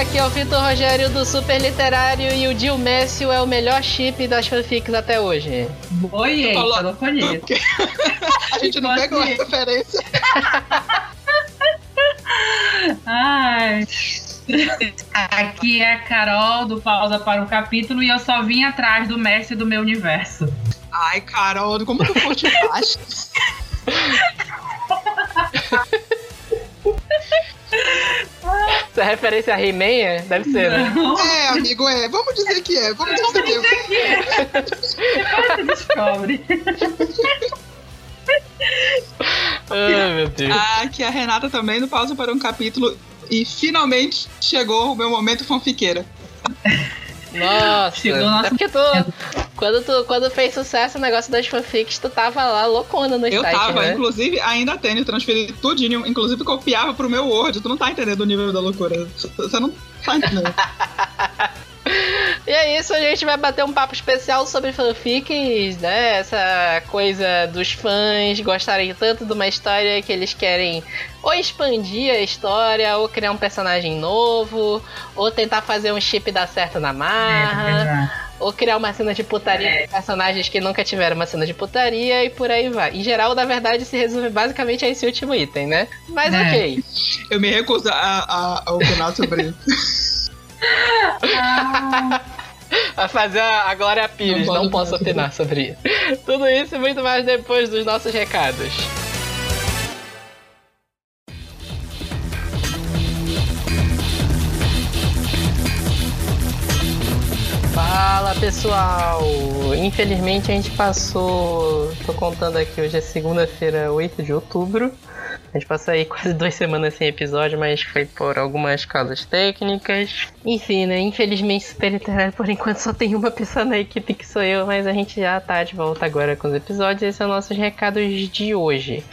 aqui é o Vitor Rogério do Super Literário e o Dil Messio é o melhor chip das fanfics até hoje. Oi, falou- eu não conheço. A gente não pegou a Pode ir. referência. Ai. Aqui é a Carol do Pausa para um Capítulo e eu só vim atrás do mestre do meu universo. Ai, Carol, como tu curte baixo? Essa referência a He-Man é? deve ser, né? É, amigo, é. Vamos dizer que é. Vamos dizer que é. Depois você descobre. Ai, meu Deus. Ah, Aqui é a Renata também do Pausa para um Capítulo. E finalmente chegou o meu momento fanfiqueira. Nossa. Chegou o nosso É porque tu, quando tu quando fez sucesso o negócio das fanfics, tu tava lá loucona no Eu site, tava, né? inclusive, ainda tenho, transferi tudinho, inclusive copiava pro meu Word. Tu não tá entendendo o nível da loucura. Você não tá entendendo. E é isso, a gente vai bater um papo especial sobre fanfics, né? Essa coisa dos fãs gostarem tanto de uma história que eles querem ou expandir a história, ou criar um personagem novo, ou tentar fazer um chip dar certo na É, marra, ou criar uma cena de putaria É. com personagens que nunca tiveram uma cena de putaria e por aí vai. Em geral, na verdade, se resume basicamente a esse último item, né? Mas É. ok. Eu me recuso a, a, a opinar sobre isso. Ah, A fazer a Glória Pires, Não não, posso posso opinar sobre isso. Tudo isso e muito mais depois dos nossos recados. Fala pessoal! Infelizmente a gente passou. Tô contando aqui, hoje é segunda-feira, 8 de outubro. A gente passou aí quase duas semanas sem episódio, mas foi por algumas causas técnicas. Enfim, né? Infelizmente, Super Literário por enquanto só tem uma pessoa na equipe que sou eu, mas a gente já tá de volta agora com os episódios. Esses são nossos recados de hoje.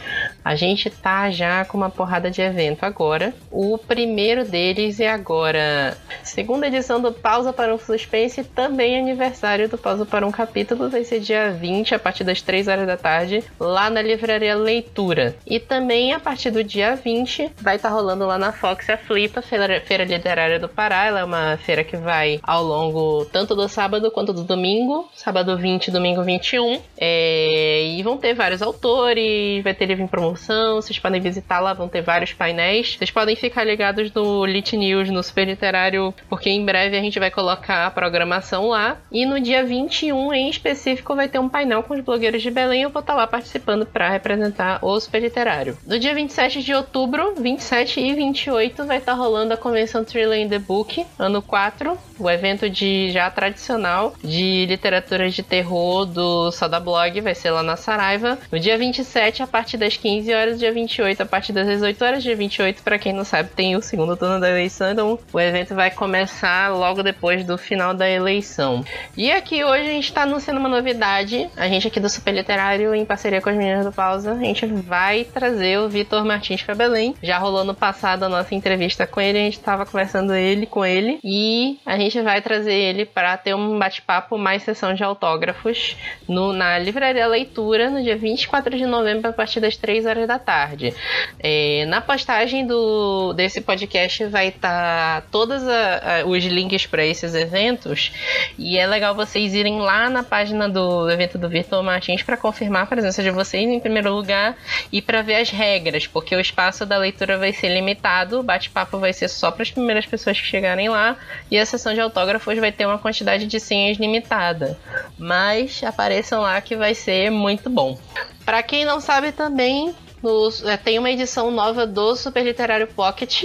A gente tá já com uma porrada de evento agora. O primeiro deles é agora. Segunda edição do Pausa para um Suspense, também aniversário do Pausa para um Capítulo, vai ser dia 20, a partir das 3 horas da tarde, lá na Livraria Leitura. E também a partir do dia 20, vai estar rolando lá na Fox a Flipa, feira, feira Literária do Pará. Ela é uma feira que vai ao longo tanto do sábado quanto do domingo. Sábado 20, domingo 21. É, e vão ter vários autores, vai ter livro em promoção. Vocês podem visitar lá, vão ter vários painéis. Vocês podem ficar ligados no Lit News, no Super Literário, porque em breve a gente vai colocar a programação lá. E no dia 21, em específico, vai ter um painel com os blogueiros de Belém. Eu vou estar lá participando para representar o Super Literário. No dia 27 de outubro, 27 e 28, vai estar rolando a convenção Thriller in the Book, ano 4, o evento de já tradicional de literatura de terror do Soda Blog, vai ser lá na Saraiva. No dia 27, a partir das 15 horas, dia 28, a partir das 18 horas, dia 28, para quem não sabe, tem o segundo turno da eleição, então o evento vai começar logo depois do final da eleição. E aqui hoje a gente está anunciando uma novidade. A gente aqui do Super Literário, em parceria com as meninas do Pausa, a gente vai trazer o Vitor Martins para Belém. Já rolou no passado a nossa entrevista com ele, a gente estava conversando ele com ele e a gente vai trazer ele para ter um bate-papo mais sessão de autógrafos no, na Livraria Leitura no dia 24 de novembro a partir das 3 horas da tarde. É, na postagem do, desse podcast vai estar todos a- a- os links para esses eventos e é legal vocês irem lá na página do evento do Vitor Martins para confirmar a presença de vocês em primeiro lugar e para ver as regras, porque o espaço da leitura vai ser limitado, o bate-papo vai ser só para as primeiras pessoas que chegarem lá e a sessão de autógrafos vai ter uma quantidade de senhas limitada. Mas apareçam lá que vai ser muito bom. Para quem não sabe também, nos- é, tem uma edição nova do Super Literário Pocket.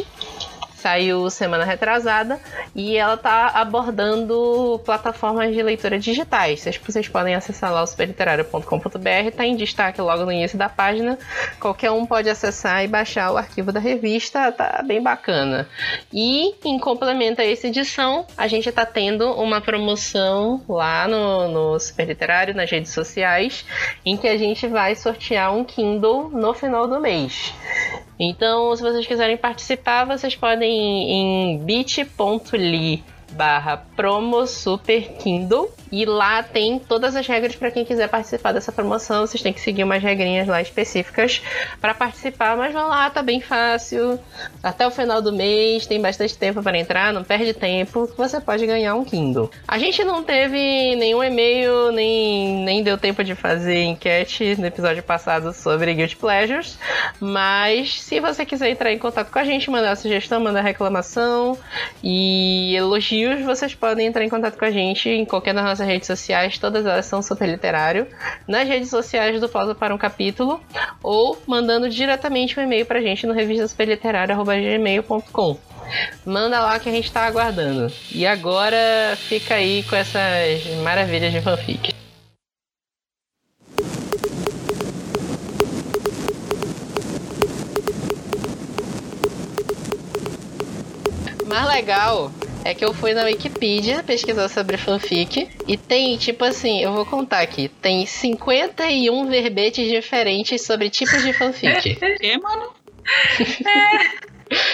Saiu semana retrasada e ela tá abordando plataformas de leitura digitais. Vocês, vocês podem acessar lá o superliterário.com.br, tá em destaque logo no início da página. Qualquer um pode acessar e baixar o arquivo da revista, tá bem bacana. E em complemento a essa edição, a gente tá tendo uma promoção lá no, no Super Literário, nas redes sociais, em que a gente vai sortear um Kindle no final do mês. Então, se vocês quiserem participar, vocês podem ir em bit.ly barra promo super Kindle e lá tem todas as regras para quem quiser participar dessa promoção. Vocês têm que seguir umas regrinhas lá específicas para participar, mas vão lá, tá bem fácil. Até o final do mês tem bastante tempo para entrar, não perde tempo. Você pode ganhar um Kindle. A gente não teve nenhum e-mail, nem, nem deu tempo de fazer enquete no episódio passado sobre Guilty Pleasures, mas se você quiser entrar em contato com a gente, mandar sugestão, mandar reclamação e elogios, vocês podem entrar em contato com a gente em qualquer das nossas redes sociais, todas elas são super literário, nas redes sociais do Pausa para um Capítulo, ou mandando diretamente um e-mail pra gente no revistaspeliterário.gmail.com. Manda lá que a gente tá aguardando. E agora fica aí com essas maravilhas de fanfic. mais legal é que eu fui na Wikipedia pesquisar sobre fanfic e tem, tipo assim, eu vou contar aqui, tem 51 verbetes diferentes sobre tipos de fanfic. É, mano?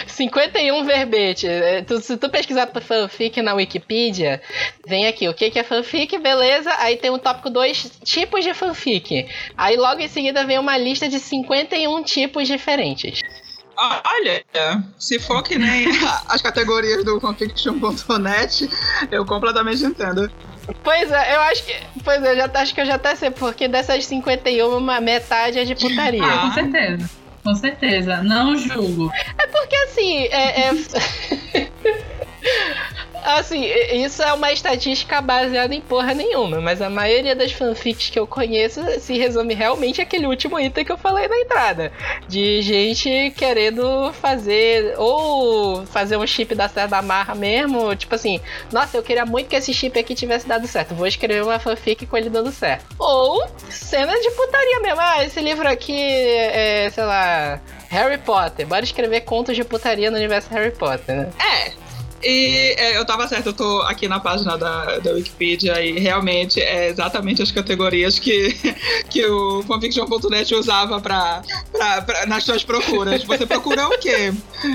51 verbetes. É, se tu pesquisar fanfic na Wikipedia, vem aqui o que, que é fanfic, beleza. Aí tem o tópico 2, tipos de fanfic. Aí logo em seguida vem uma lista de 51 tipos diferentes. Olha, se for que nem as categorias do fanfiction.net, eu completamente entendo. Pois é, eu acho que. Pois é, eu já, acho que eu já até sei, porque dessas 51, uma metade é de putaria. Ah, com certeza. Com certeza. Não julgo. É porque assim, é... é... Assim, isso é uma estatística baseada em porra nenhuma, mas a maioria das fanfics que eu conheço se resume realmente àquele último item que eu falei na entrada. De gente querendo fazer, ou fazer um chip da certa da marra mesmo, tipo assim, nossa, eu queria muito que esse chip aqui tivesse dado certo, vou escrever uma fanfic com ele dando certo. Ou cena de putaria mesmo, ah, esse livro aqui é, sei lá, Harry Potter, bora escrever contos de putaria no universo Harry Potter, né? É, e é, eu tava certo, eu tô aqui na página da, da Wikipedia e realmente é exatamente as categorias que, que o fanfiction.net usava pra, pra, pra, nas suas procuras. Você procura o quê?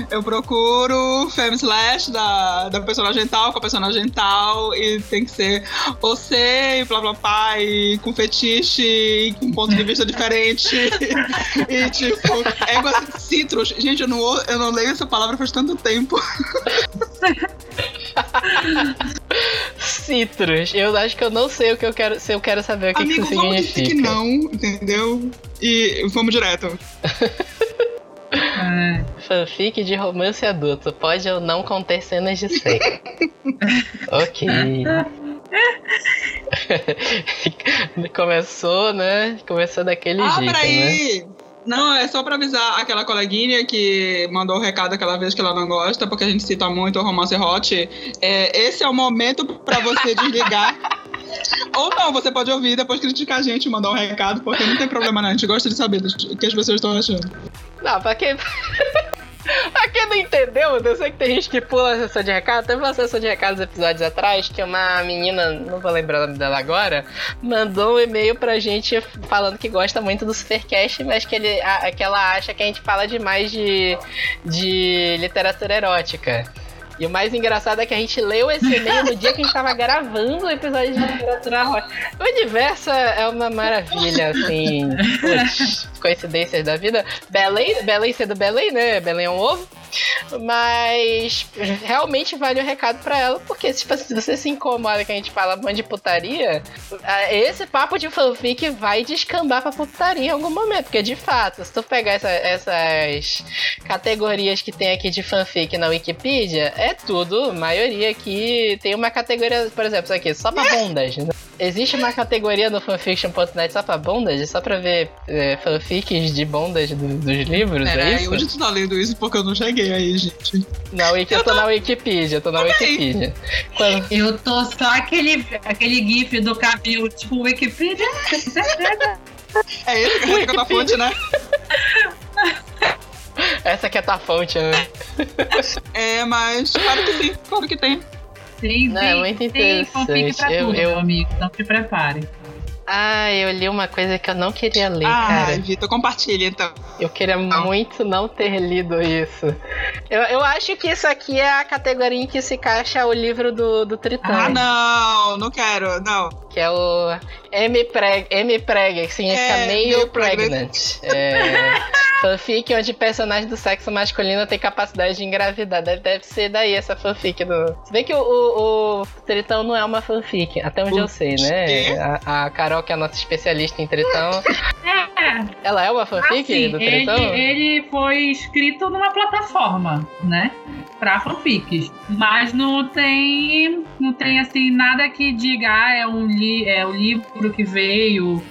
Eu procuro femme slash da, da personagem tal com a personagem tal e tem que ser você e blá blá blá e com fetiche e com ponto de vista diferente. e tipo, é citrus. Gente, eu não, eu não leio essa palavra faz tanto tempo. Citrus. Eu acho que eu não sei o que eu quero. Se eu quero saber o que, Amigo, que isso vamos significa. dizer que não, entendeu? E vamos direto. É. Fanfic de romance adulto. Pode ou não conter cenas de sexo. ok. Começou, né? Começou daquele ah, jeito, né? Não, é só pra avisar aquela coleguinha que mandou o recado aquela vez que ela não gosta, porque a gente cita muito o romance hot. É, esse é o momento pra você desligar. Ou não, você pode ouvir e depois criticar a gente mandar um recado, porque não tem problema não. A gente gosta de saber o que as pessoas estão achando. Não, pra quem. pra quem não entendeu, eu sei que tem gente que pula a sessão de recado. Teve uma sessão de recados episódios atrás que uma menina, não vou lembrar o nome dela agora, mandou um e-mail pra gente falando que gosta muito do Supercast, mas que, ele, a, que ela acha que a gente fala demais de, de literatura erótica. E o mais engraçado é que a gente leu esse e-mail no dia que a gente tava gravando o episódio de literatura rocha. O universo é uma maravilha, assim. Putz, coincidências da vida. Belém, Belém sendo Belém, né? Belém é um ovo. Mas realmente vale o recado pra ela, porque tipo, se você se incomoda que a gente fala um monte de putaria, esse papo de fanfic vai descambar pra putaria em algum momento. Porque de fato, se tu pegar essa, essas categorias que tem aqui de fanfic na Wikipedia, é tudo, maioria aqui tem uma categoria, por exemplo, isso aqui, só pra bundas. Né? Existe uma categoria no fanfiction.net só pra bundas, só pra ver é, fanfics de bundas do, dos livros, Pera, é isso? hoje tu tá lendo isso porque eu não cheguei aí, gente. Na Wiki, eu tô na Wikipedia, eu tô na Wikipedia. Quando- Eu tô só aquele, aquele gif do cabelo, tipo, Wikipedia. É esse que é a tua fonte, né? Essa aqui é a tua fonte, né? É, mas claro que sim, claro que tem. Tem, Não, tem, é muito interessante. pra Eu- tudo, eu- meu amigo. Então se prepare. Ah, eu li uma coisa que eu não queria ler, ah, cara. Vitor, compartilha então. Eu queria não. muito não ter lido isso. Eu, eu acho que isso aqui é a categoria em que se encaixa o livro do, do Tritão. Ah, não, não quero, não. Que é o M. Preg, M. Preg que significa é, meio pregnant. É, fanfic onde personagem do sexo masculino tem capacidade de engravidar. Deve, deve ser daí essa fanfic do. Se bem que o, o, o Tritão não é uma fanfic, até onde eu sei, né? A, a, Carol, que é a nossa especialista em Tritão. É. Ela é uma fanfic assim, do Tritão? Ele, ele foi escrito numa plataforma, né? Pra fanfics. Mas não tem. Não tem assim nada que diga, ah, é um, li é um livro que veio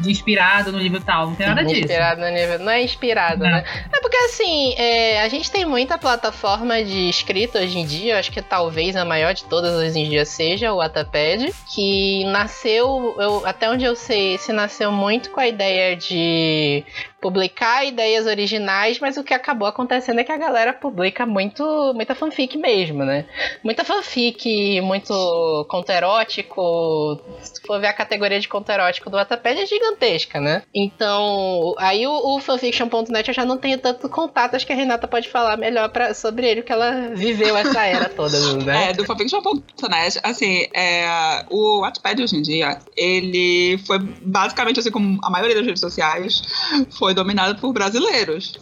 de inspirado no livro tal. Não tem nada disso. Inspirado no livro. Não é inspirado, não. né? É porque assim, é, a gente tem muita plataforma de escrita hoje em dia. Acho que talvez a maior de todas hoje em dia seja o Wattpad, que nasceu, eu, até onde eu sei, se nasceu muito com a ideia de publicar ideias originais, mas o que acabou acontecendo é que a galera publica muito, muita fanfic mesmo, né? Muita fanfic, muito conto erótico. Se for ver a categoria de conto erótico do Wattpad é gigantesca, né? Então, aí o, o fanfiction.net eu já não tenho tanto contato, acho que a Renata pode falar melhor pra, sobre ele, que ela viveu essa era toda, né? É, do fanfiction.net, assim, é, o Wattpad hoje em dia, ele foi basicamente assim como a maioria das redes sociais, foi foi dominada por brasileiros.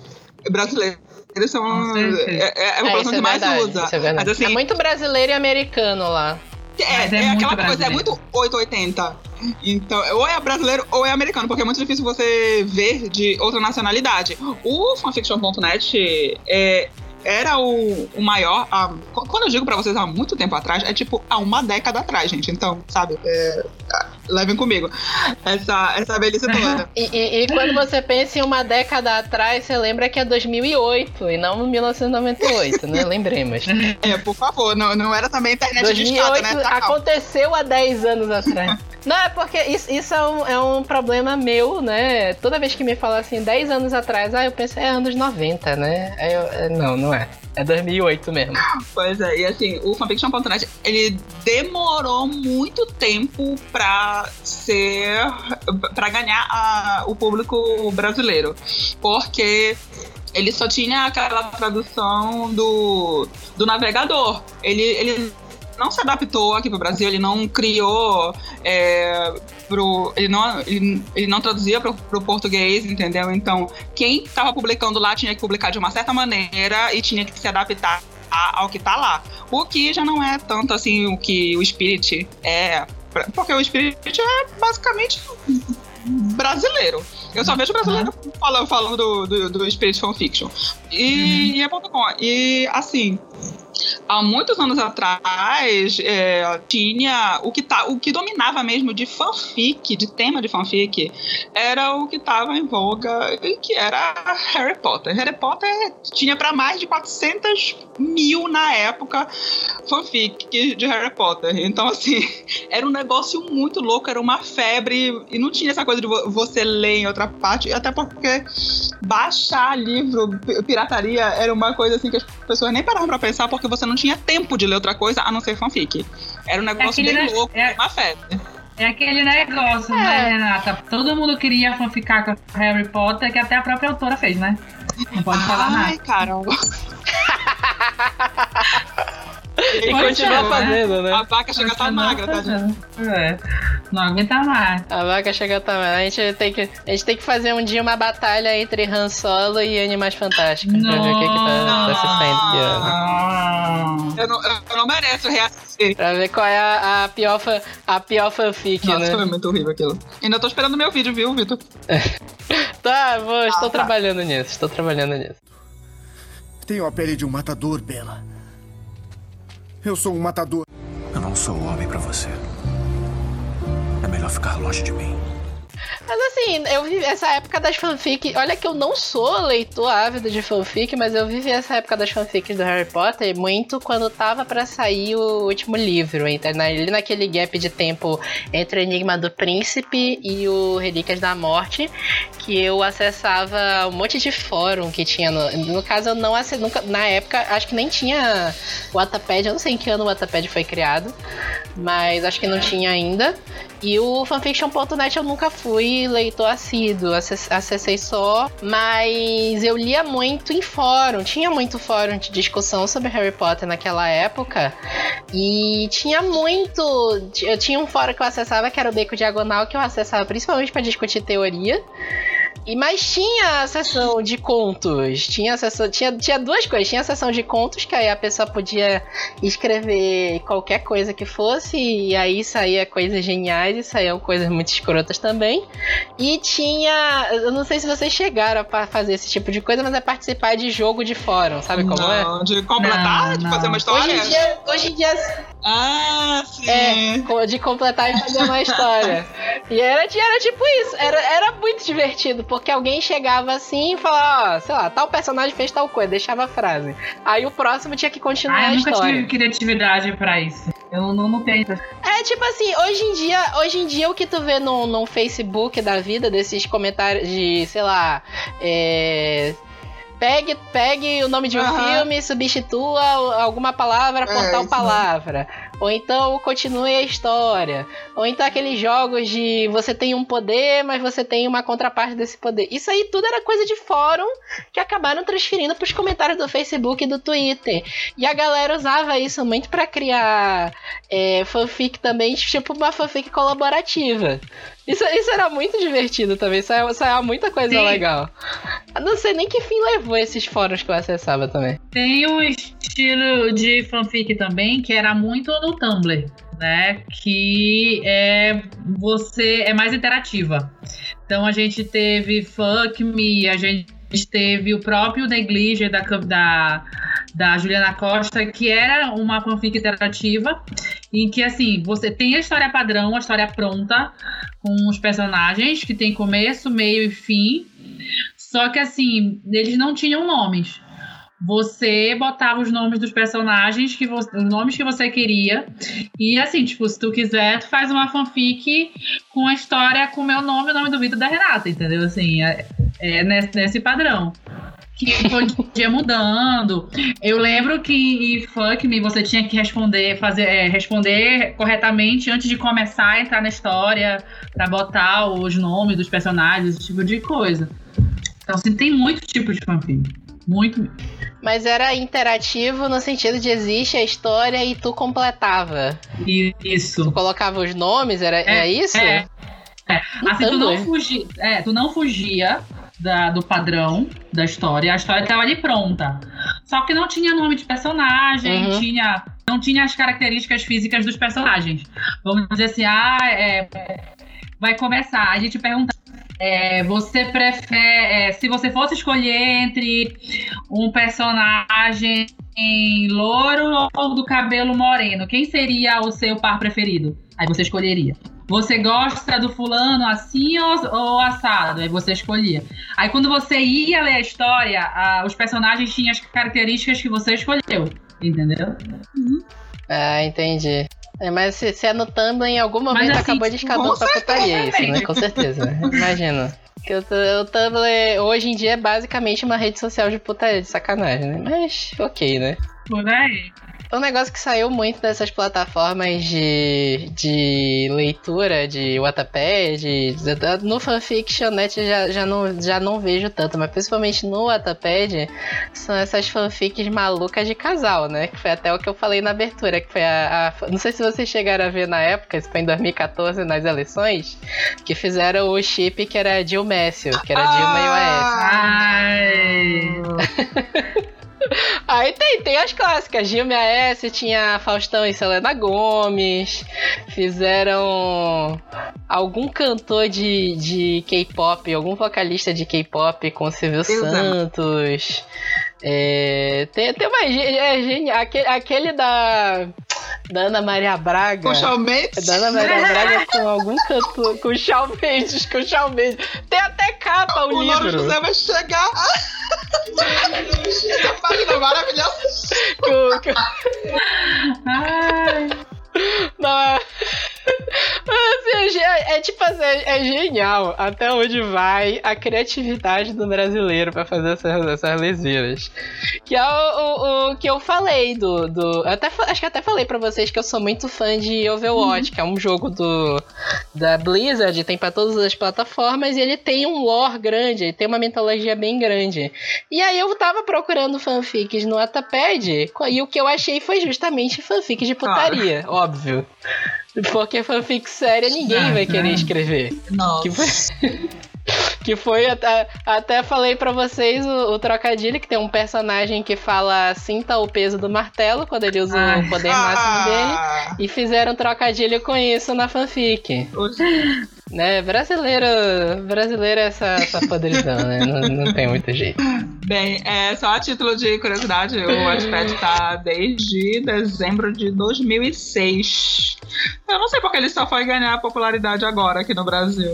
Brasileiros eles são. É, é, a população é, que mais verdade, usa. É, Mas, assim, é muito brasileiro e americano lá. É, é, é aquela coisa, é muito 880. Então, ou é brasileiro ou é americano, porque é muito difícil você ver de outra nacionalidade. O fanfiction.net é, era o, o maior. A, quando eu digo pra vocês há muito tempo atrás, é tipo há uma década atrás, gente. Então, sabe? É, levem comigo. Essa, essa velhice toda. e, e, e, quando você pensa em uma década atrás, você lembra que é 2008 e não 1998, né? Lembremos. É, por favor, não, não era também internet 2008 de escada, né? Tá aconteceu há 10 anos atrás. Não, é porque isso, isso é, um, é, um, problema meu, né? Toda vez que me falam assim, 10 anos atrás, ah, eu penso, é anos 90, né? Eu, é, não, não é. É 2008 mesmo. Pois é, e assim, o fanfiction.net, ele demorou muito tempo pra ser. pra ganhar a, o público brasileiro. Porque ele só tinha aquela tradução do, do navegador. Ele, ele não se adaptou aqui pro Brasil, ele não criou. É, pro, ele, não, ele, ele não traduzia pro, pro português, entendeu? Então, quem estava publicando lá tinha que publicar de uma certa maneira e tinha que se adaptar ao que tá lá. O que já não é tanto assim o que o Spirit é. Porque o Spirit é basicamente brasileiro. Eu só vejo brasileiro falando, falando do, do, do Spirit Fanfiction. E, uhum. e é ponto com. E assim, há muitos anos atrás é, tinha o que, tá, o que dominava mesmo de fanfic, de tema de fanfic, era o que estava em voga, que era Harry Potter. Harry Potter tinha para mais de 400 mil na época fanfic de Harry Potter. Então, assim, era um negócio muito louco, era uma febre, e não tinha essa coisa de você ler em outra parte, até porque baixar livro, pirataria, era uma coisa assim que as pessoas nem paravam pra pensar, porque você não tinha tempo de ler outra coisa a não ser fanfic. Era um negócio é bem ne... louco, é... uma febre. É aquele negócio, né, é. né, Renata? Todo mundo queria fanficar com Harry Potter, que até a própria autora fez, né? Não pode falar nada. Ai, caramba. E continua né? fazendo, né? A vaca chega a estar tá magra, tá, gente? É. Não aguenta mais. A vaca chega a estar tá magra. A gente, tem que, a gente tem que fazer um dia uma batalha entre Han Solo e Animais Fantásticos. Não. Pra ver o que, que tá, tá se saindo aqui, Eu não, eu não mereço reassistir. Pra ver qual é a, a, pior, a pior fanfic, Nossa, né? foi muito horrível aquilo. Ainda tô esperando meu vídeo, viu, Vitor? tá, vou, ah, estou tá. trabalhando nisso. Estou trabalhando nisso. Tenho a pele de um matador, Bela. Eu sou um matador. Eu não sou homem para você. É melhor ficar longe de mim. Mas assim, eu vivi essa época das fanfic. Olha que eu não sou leitor ávido de fanfic, mas eu vivi essa época das fanfics do Harry Potter muito quando tava para sair o último livro. Ali naquele gap de tempo entre o Enigma do Príncipe e o Relíquias da Morte, que eu acessava um monte de fórum que tinha. No, no caso, eu não acessei, nunca, na época, acho que nem tinha o Wattpad, eu não sei em que ano o Wattpad foi criado, mas acho que não tinha ainda. E o fanfiction.net eu nunca fui leitor assíduo, acessei só, mas eu lia muito em fórum, tinha muito fórum de discussão sobre Harry Potter naquela época, e tinha muito. Eu tinha um fórum que eu acessava que era o Beco Diagonal, que eu acessava principalmente para discutir teoria. E mas tinha a sessão de contos. Tinha a sessão, tinha, tinha duas coisas. Tinha a sessão de contos, que aí a pessoa podia escrever qualquer coisa que fosse, e aí saía coisas geniais e saíam coisas muito escrotas também. E tinha. Eu não sei se vocês chegaram a fazer esse tipo de coisa, mas é participar de jogo de fórum, sabe como não, é? Não, de completar, não, de fazer uma história. Hoje em dia. Hoje em dia ah, sim. É, de completar e fazer uma história. e era, era tipo isso. Era, era muito divertido, porque alguém chegava assim e falava, ó, sei lá, tal personagem fez tal coisa, deixava a frase. Aí o próximo tinha que continuar ah, a história. Eu nunca tive criatividade para isso. Eu não, não tenho. É, tipo assim, hoje em dia, hoje em dia o que tu vê no, no Facebook da vida, desses comentários de, sei lá, é, Pegue, pegue o nome de um uhum. filme, substitua alguma palavra por é, tal palavra. Ou então continue a história. Ou então aqueles jogos de você tem um poder, mas você tem uma contraparte desse poder. Isso aí tudo era coisa de fórum que acabaram transferindo para os comentários do Facebook e do Twitter. E a galera usava isso muito para criar é, fanfic também, tipo uma fanfic colaborativa. Isso, isso era muito divertido também, saiu, saiu muita coisa Sim. legal. Eu não sei nem que fim levou esses fóruns que eu acessava também. Tem um estilo de fanfic também que era muito no Tumblr, né? Que é você é mais interativa. Então a gente teve Fuck Me, a gente teve o próprio Neglige da, da, da Juliana Costa, que era uma fanfic interativa, em que assim, você tem a história padrão, a história pronta, com os personagens, que tem começo, meio e fim. Só que assim, eles não tinham nomes. Você botava os nomes dos personagens, que você, os nomes que você queria. E assim, tipo, se tu quiser, tu faz uma fanfic com a história com o meu nome e o nome do Vitor da Renata, entendeu? Assim, é, é nesse, nesse padrão que podia mudando. Eu lembro que em Fuck Me você tinha que responder, fazer, é, responder corretamente antes de começar a entrar na história, para botar os nomes dos personagens, esse tipo de coisa. Então, assim, tem muito tipo de fanfic. Muito. Mas era interativo no sentido de existe a história e tu completava. Isso. Tu colocava os nomes, era, é, era isso? É. é. Assim, tu não, fugia, é, tu não fugia da, do padrão da história. A história estava ali pronta. Só que não tinha nome de personagem, uhum. tinha, não tinha as características físicas dos personagens. Vamos dizer assim, ah, é, vai começar. A gente pergunta. É, você prefere. É, se você fosse escolher entre um personagem louro ou do cabelo moreno, quem seria o seu par preferido? Aí você escolheria. Você gosta do fulano assim ou, ou assado? Aí você escolhia. Aí quando você ia ler a história, a, os personagens tinham as características que você escolheu. Entendeu? Uhum. Ah, entendi. É, mas se, se é no Tumblr, em algum momento assim, acabou de escapar pra putaria isso, né? Com certeza. Né? Imagina. Que o, o Tumblr hoje em dia é basicamente uma rede social de putaria, de sacanagem, né? Mas ok, né? Por aí. Um negócio que saiu muito dessas plataformas de, de leitura, de Wattpad, de, no fanfictionnet já, já, não, já não vejo tanto, mas principalmente no Wattpad são essas fanfics malucas de casal, né? Que foi até o que eu falei na abertura, que foi a, a não sei se vocês chegaram a ver na época, isso foi em 2014 nas eleições, que fizeram o chip que era Jill Messio, que era Dilma e o Ai. Aí tem, tem as clássicas. Gilme S, tinha Faustão e Selena Gomes. Fizeram algum cantor de, de K-pop, algum vocalista de K-pop com Silvio Santos. É, tem, tem uma. É, aquele, aquele da. Da Ana Maria Braga. Com Shawn Mendes? Da Ana Maria Braga com algum cantor. Com o Shawn Mendes, com o Shawn Mendes. Tem até capa o, O livro. José vai chegar. Essa página é maravilhosa. Com- com- Ai, Não, é... Assim, é, ge- é tipo assim, é, é genial até onde vai a criatividade do brasileiro pra fazer essas, essas leseiras. Que é o, o- o que eu falei do. do eu até, acho que até falei pra vocês que eu sou muito fã de Overwatch, que é um jogo do da Blizzard, tem pra todas as plataformas e ele tem um lore grande, ele tem uma mitologia bem grande. E aí eu tava procurando fanfics no Wattpad e o que eu achei foi justamente fanfic de putaria, óbvio. Porque fanfic séria ninguém vai querer escrever. Nossa. Que que foi até, até falei pra vocês o, o trocadilho que tem um personagem que fala sinta o peso do martelo quando ele usa Ai. o poder máximo dele. Ah, E fizeram trocadilho com isso na fanfic. Né? Brasileiro. Brasileiro é essa, essa podridão, né? Não, não tem muito jeito. Bem, é, só a título de curiosidade, o Wattpad tá desde dezembro de 2006. Eu não sei porque ele só foi ganhar popularidade agora aqui no Brasil.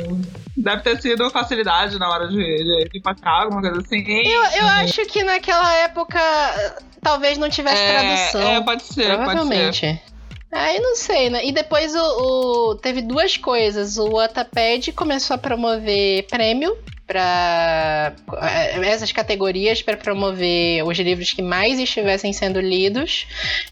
Deve ter sido facilidade na hora de, de, de passar, alguma coisa assim. Eu, eu acho que naquela época talvez não tivesse tradução. É, pode ser, pode ser. Aí não sei, né? E depois o, o- teve duas coisas. O Wattpad começou a promover prêmio para essas categorias para promover os livros que mais estivessem sendo lidos.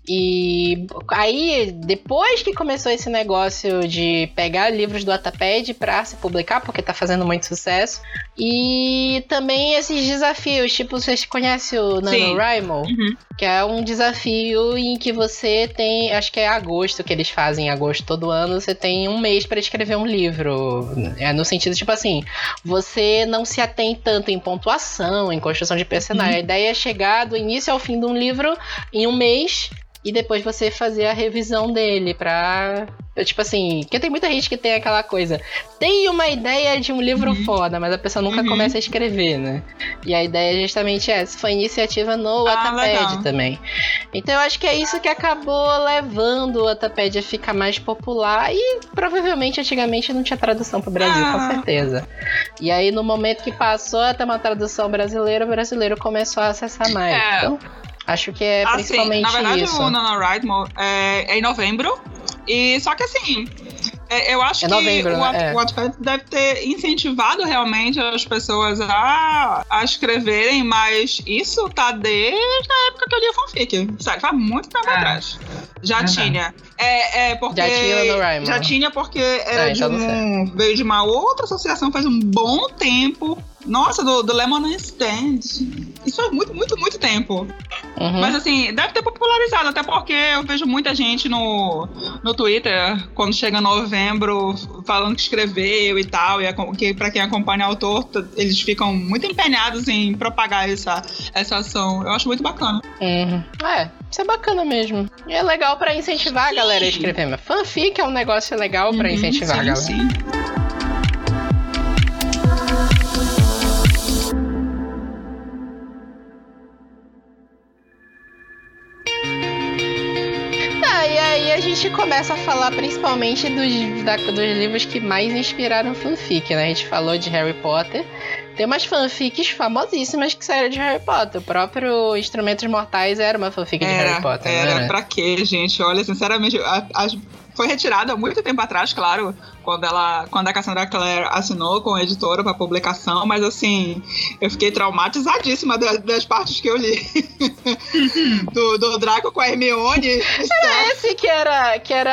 E aí, depois que começou esse negócio de pegar livros do Wattpad para se publicar, porque tá fazendo muito sucesso. E também esses desafios, tipo, vocês conhecem o. NaNoWriMo? Uhum. Que é um desafio em que você tem, acho que é agosto que eles fazem, em agosto todo ano, você tem um mês para escrever um livro. É no sentido, tipo assim, você não se atém tanto em pontuação, em construção de personagem. A ideia é chegar do início ao fim de um livro em um mês e depois você fazer a revisão dele Tipo assim, porque tem muita gente que tem aquela coisa. Tem uma ideia de um livro foda, mas a pessoa nunca Uhum. começa a escrever, né? E a ideia é justamente essa. Foi iniciativa no Ah, Wattpad legal. também. Então eu acho que é isso que acabou levando o Wattpad a ficar mais popular e provavelmente antigamente não tinha tradução pro Brasil, Ah. com certeza. E aí no momento que passou a ter uma tradução brasileira, o brasileiro começou a acessar mais. É. Então, acho que é Assim, principalmente na verdade, isso. o NaNoWriMo é, é em novembro. E só que assim, é, eu acho É que novembro, o, né? É. o Wattpad deve ter incentivado realmente as pessoas a, a escreverem, mas isso tá desde a época que eu lia fanfic. Sério, faz muito tempo É. atrás. Já Verdade. tinha. É, é porque. Já tinha no NaNoWriMo. Já tinha porque era Ah, de então não um. Veio de uma outra associação faz um bom tempo. Nossa, do, do Lemon Stand. Isso faz muito, muito, muito tempo. Uhum. Mas assim, deve ter popularizado, até porque eu vejo muita gente no, no Twitter, quando chega novembro, falando que escreveu e tal, e que pra quem acompanha o autor, eles ficam muito empenhados em propagar essa, essa ação. Eu acho muito bacana. Uhum. É, isso é bacana mesmo. E é legal pra incentivar a galera a Sim. escrever. Mas fanfic é um negócio legal pra Uhum, incentivar a sim, galera. sim. Gente começa a falar principalmente dos, da- dos livros que mais inspiraram fanfic, né? A gente falou de Harry Potter. Tem umas fanfics famosíssimas que saíram de Harry Potter. O próprio Instrumentos Mortais era uma fanfic de Era, Harry Potter, era né? pra quê, gente? Olha, sinceramente, as- foi retirada há muito tempo atrás, claro, quando ela, quando a Cassandra Clare assinou com a editora pra publicação, mas assim, eu fiquei traumatizadíssima das, das partes que eu li. do, do Draco com a Hermione. Esse que era, que era,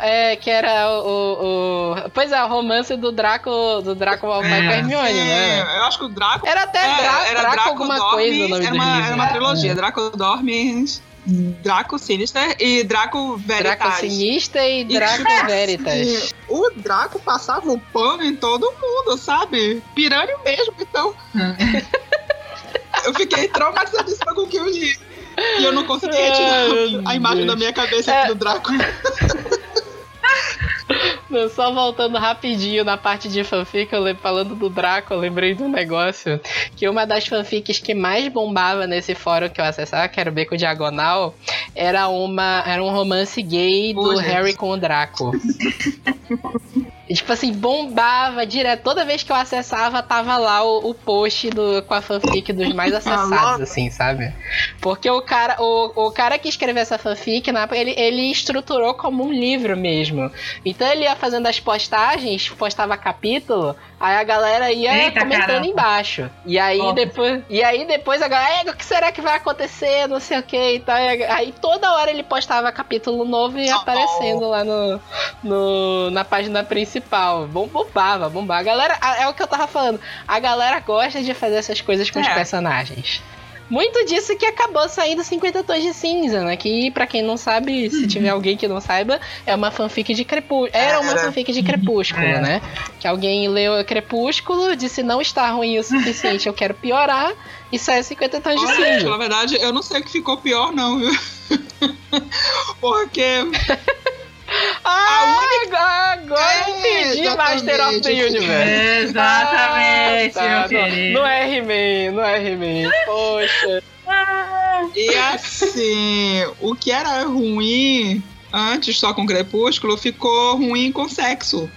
o, é, que era o, o, Pois é, o romance do Draco, do Draco Malfoy É. com a Hermione, né? eu acho que o Draco Era até É, Dra- era Draco, Draco alguma Dorme, coisa era uma, era uma trilogia, É. Draco Dorme, Draco Sinister e Draco Veritas. Draco Sinista e E, Draco tipo, Veritas. O Draco passava o pano em todo mundo, sabe? Piranha mesmo, então eu fiquei traumatizadíssima com o que eu li. E eu não conseguia Ai, tirar meu a imagem da minha cabeça É. do Draco. Não, só voltando rapidinho na parte de fanfic, eu lembro, falando do Draco, eu lembrei de um negócio que uma das fanfics que mais bombava nesse fórum que eu acessava, que era o Beco Diagonal, era uma era um romance gay do Pô, Harry gente. com o Draco. E, tipo assim, bombava direto. Toda vez que eu acessava, tava lá o, o post do, com a fanfic dos mais acessados, assim, sabe? Porque o cara, o, o cara que escreveu essa fanfic, na época, ele, ele estruturou como um livro mesmo. Então ele ia fazendo as postagens, postava capítulo, aí a galera ia Eita, comentando caramba. embaixo. E aí Nossa. depois. E aí depois a galera, "É, o que será que vai acontecer? Não sei o que e tal. E Aí toda hora ele postava capítulo novo e ia Oh. aparecendo lá no, no, na página principal. Bom, bombava, bombava. A galera, é o que eu tava falando. A galera gosta de fazer essas coisas com os É. personagens. Muito disso que acabou saindo 50 Tons de Cinza, né? Que, pra quem não sabe, se tiver alguém que não saiba, é uma fanfic de Crepúsculo. Era uma fanfic de Crepúsculo, É. né? Que alguém leu Crepúsculo, disse não está ruim o suficiente, eu quero piorar, e saiu 50 Tons de Olha, Cinza. na verdade, eu não sei o que ficou pior, não, viu? Porque Ah, agora É, eu entendi. Master of the Universe. Exatamente, Ah, meu tá, querido. Não, não é He-Man, não é He-Man. Poxa. E assim, o que era ruim antes só com Crepúsculo ficou ruim com sexo.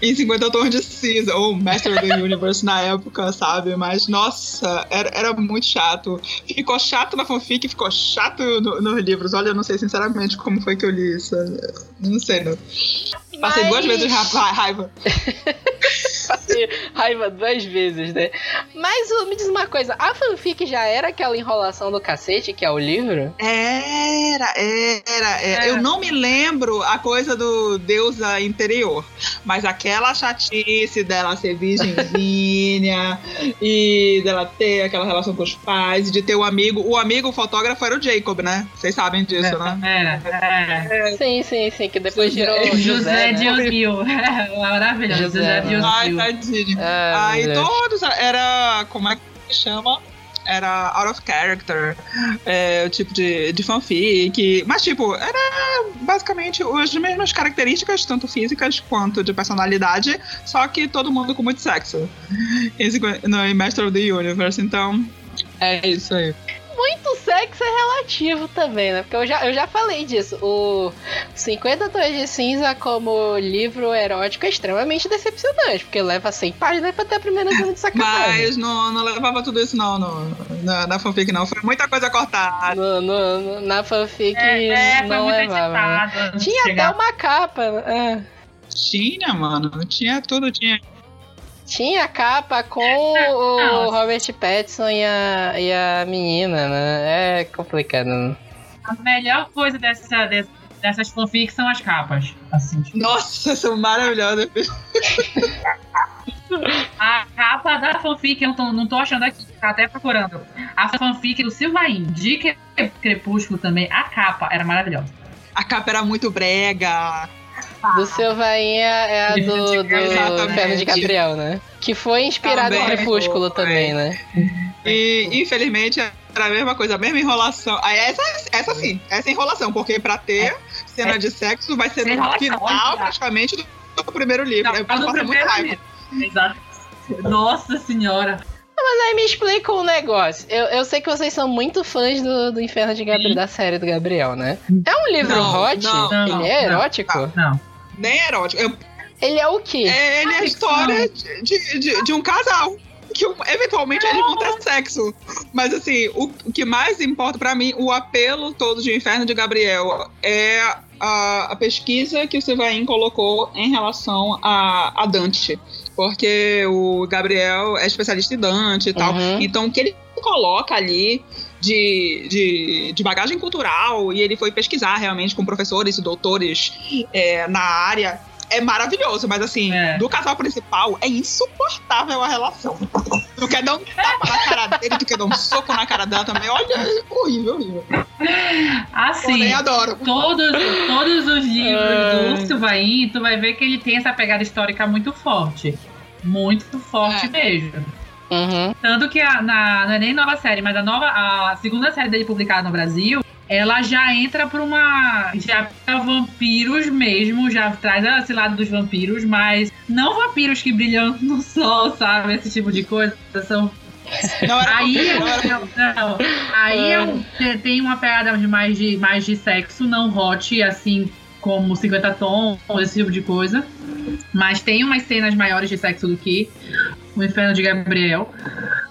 Em 50 Tons de Cinza, ou Master of the Universe na época, sabe? Mas nossa, era, era muito chato. Ficou chato na fanfic, ficou chato no- nos livros. Olha, eu não sei sinceramente como foi que eu li isso. Não sei, não. Passei duas Mas- vezes ra- ra- raiva. Passei raiva duas vezes, né? Mas me diz uma coisa, a fanfic já era aquela enrolação do cacete, que é o livro? Era, era, é. É. Eu não me lembro a coisa do deusa interior, mas aquela chatice dela ser virgenzinha e dela ter aquela relação com os pais, de ter o amigo. O amigo o fotógrafo era o Jacob, né? Vocês sabem disso, né? Era, era. Sim, sim, sim, que depois José- virou José, José né? Diosmil. Maravilhoso, José, José né? Ai, Diosmil. Tadinho. Ah, Aí Deus. todos era. Como é que chama? Era out of character, é, o tipo de, de fanfic. Mas, tipo, era basicamente as mesmas características, tanto físicas quanto de personalidade, só que todo mundo com muito sexo. Cinqu- No Master of the Universe, então. É isso aí. Muito sexo é relativo também, né? Porque eu já, eu já falei disso. O 50 Tons de Cinza como livro erótico é extremamente decepcionante, porque leva 100 páginas pra ter a primeira cena de sacanagem. Mas não, não levava tudo isso, não, no, na, na fanfic, não. Foi muita coisa cortada. No, no- no- na fanfic É, é, foi não muito levava. né? editado. Tinha até uma capa. né? É. Tinha, mano. Tinha tudo, tinha. Tinha a capa com o Nossa. Robert Pattinson e a, e a menina, né? É complicado. né? A melhor coisa dessa, des- dessas fanfics são as capas. Assim, tipo, Nossa, são maravilhosas. a capa da fanfic, eu não tô, não tô achando aqui, tá até procurando. A fanfic do Silvain, de Cre- Crepúsculo também, a capa era maravilhosa. A capa era muito brega. Do Silvainha é a do, do. Inferno de Gabriel, né? Que foi inspirado em Também Crepúsculo foi. também, né? E infelizmente era a mesma coisa, a mesma enrolação. Ah, Essa, essa sim, essa é enrolação, porque pra ter cena de sexo vai ser no Enrolação, final praticamente do, do primeiro livro. Não, Eu passo muito raiva. livro. Exato. Nossa senhora. Mas aí me explica um negócio. Eu, eu sei que vocês são muito fãs do, do Inferno de Gabriel, da série do Gabriel, né? É um livro Não, hot? não, não, Ele é não, erótico? Não. Nem erótico. Eu- Ele é o quê? é, ele é a história de, de, de- de um casal. Que eventualmente eles vão ter sexo. Mas assim, o, o que mais importa pra mim, o apelo todo de Inferno de Gabriel é a, a pesquisa que o Silvain colocou em relação a, a Dante. Porque o Gabriel é especialista em Dante e tal. Uhum. Então, o que ele coloca ali de, de, de bagagem cultural, e ele foi pesquisar realmente com professores e doutores é, na área, é maravilhoso. Mas, assim, É. do casal principal, é insuportável a relação. Tu quer dar um tapa na cara dele, tu quer dar um soco na cara dela também. Olha, horrível, horrível. Assim, Porém, adoro. todos, todos os livros Ai. do Silvain, tu vai ver que ele tem essa pegada histórica muito forte. Muito forte É. mesmo. Uhum. Tanto que a, na, não é nem nova série, mas a nova, a segunda série dele publicada no Brasil ela já entra pra uma. Já pra vampiros mesmo, já traz esse lado dos vampiros, mas não vampiros que brilham no sol, sabe? Esse tipo de coisa. São Não era Aí, não era não, não. aí é tem- tem uma pegada de mais, de mais de sexo, não hot, assim como 50 tons, esse tipo de coisa. Mas tem umas cenas maiores de sexo do que o Inferno de Gabriel.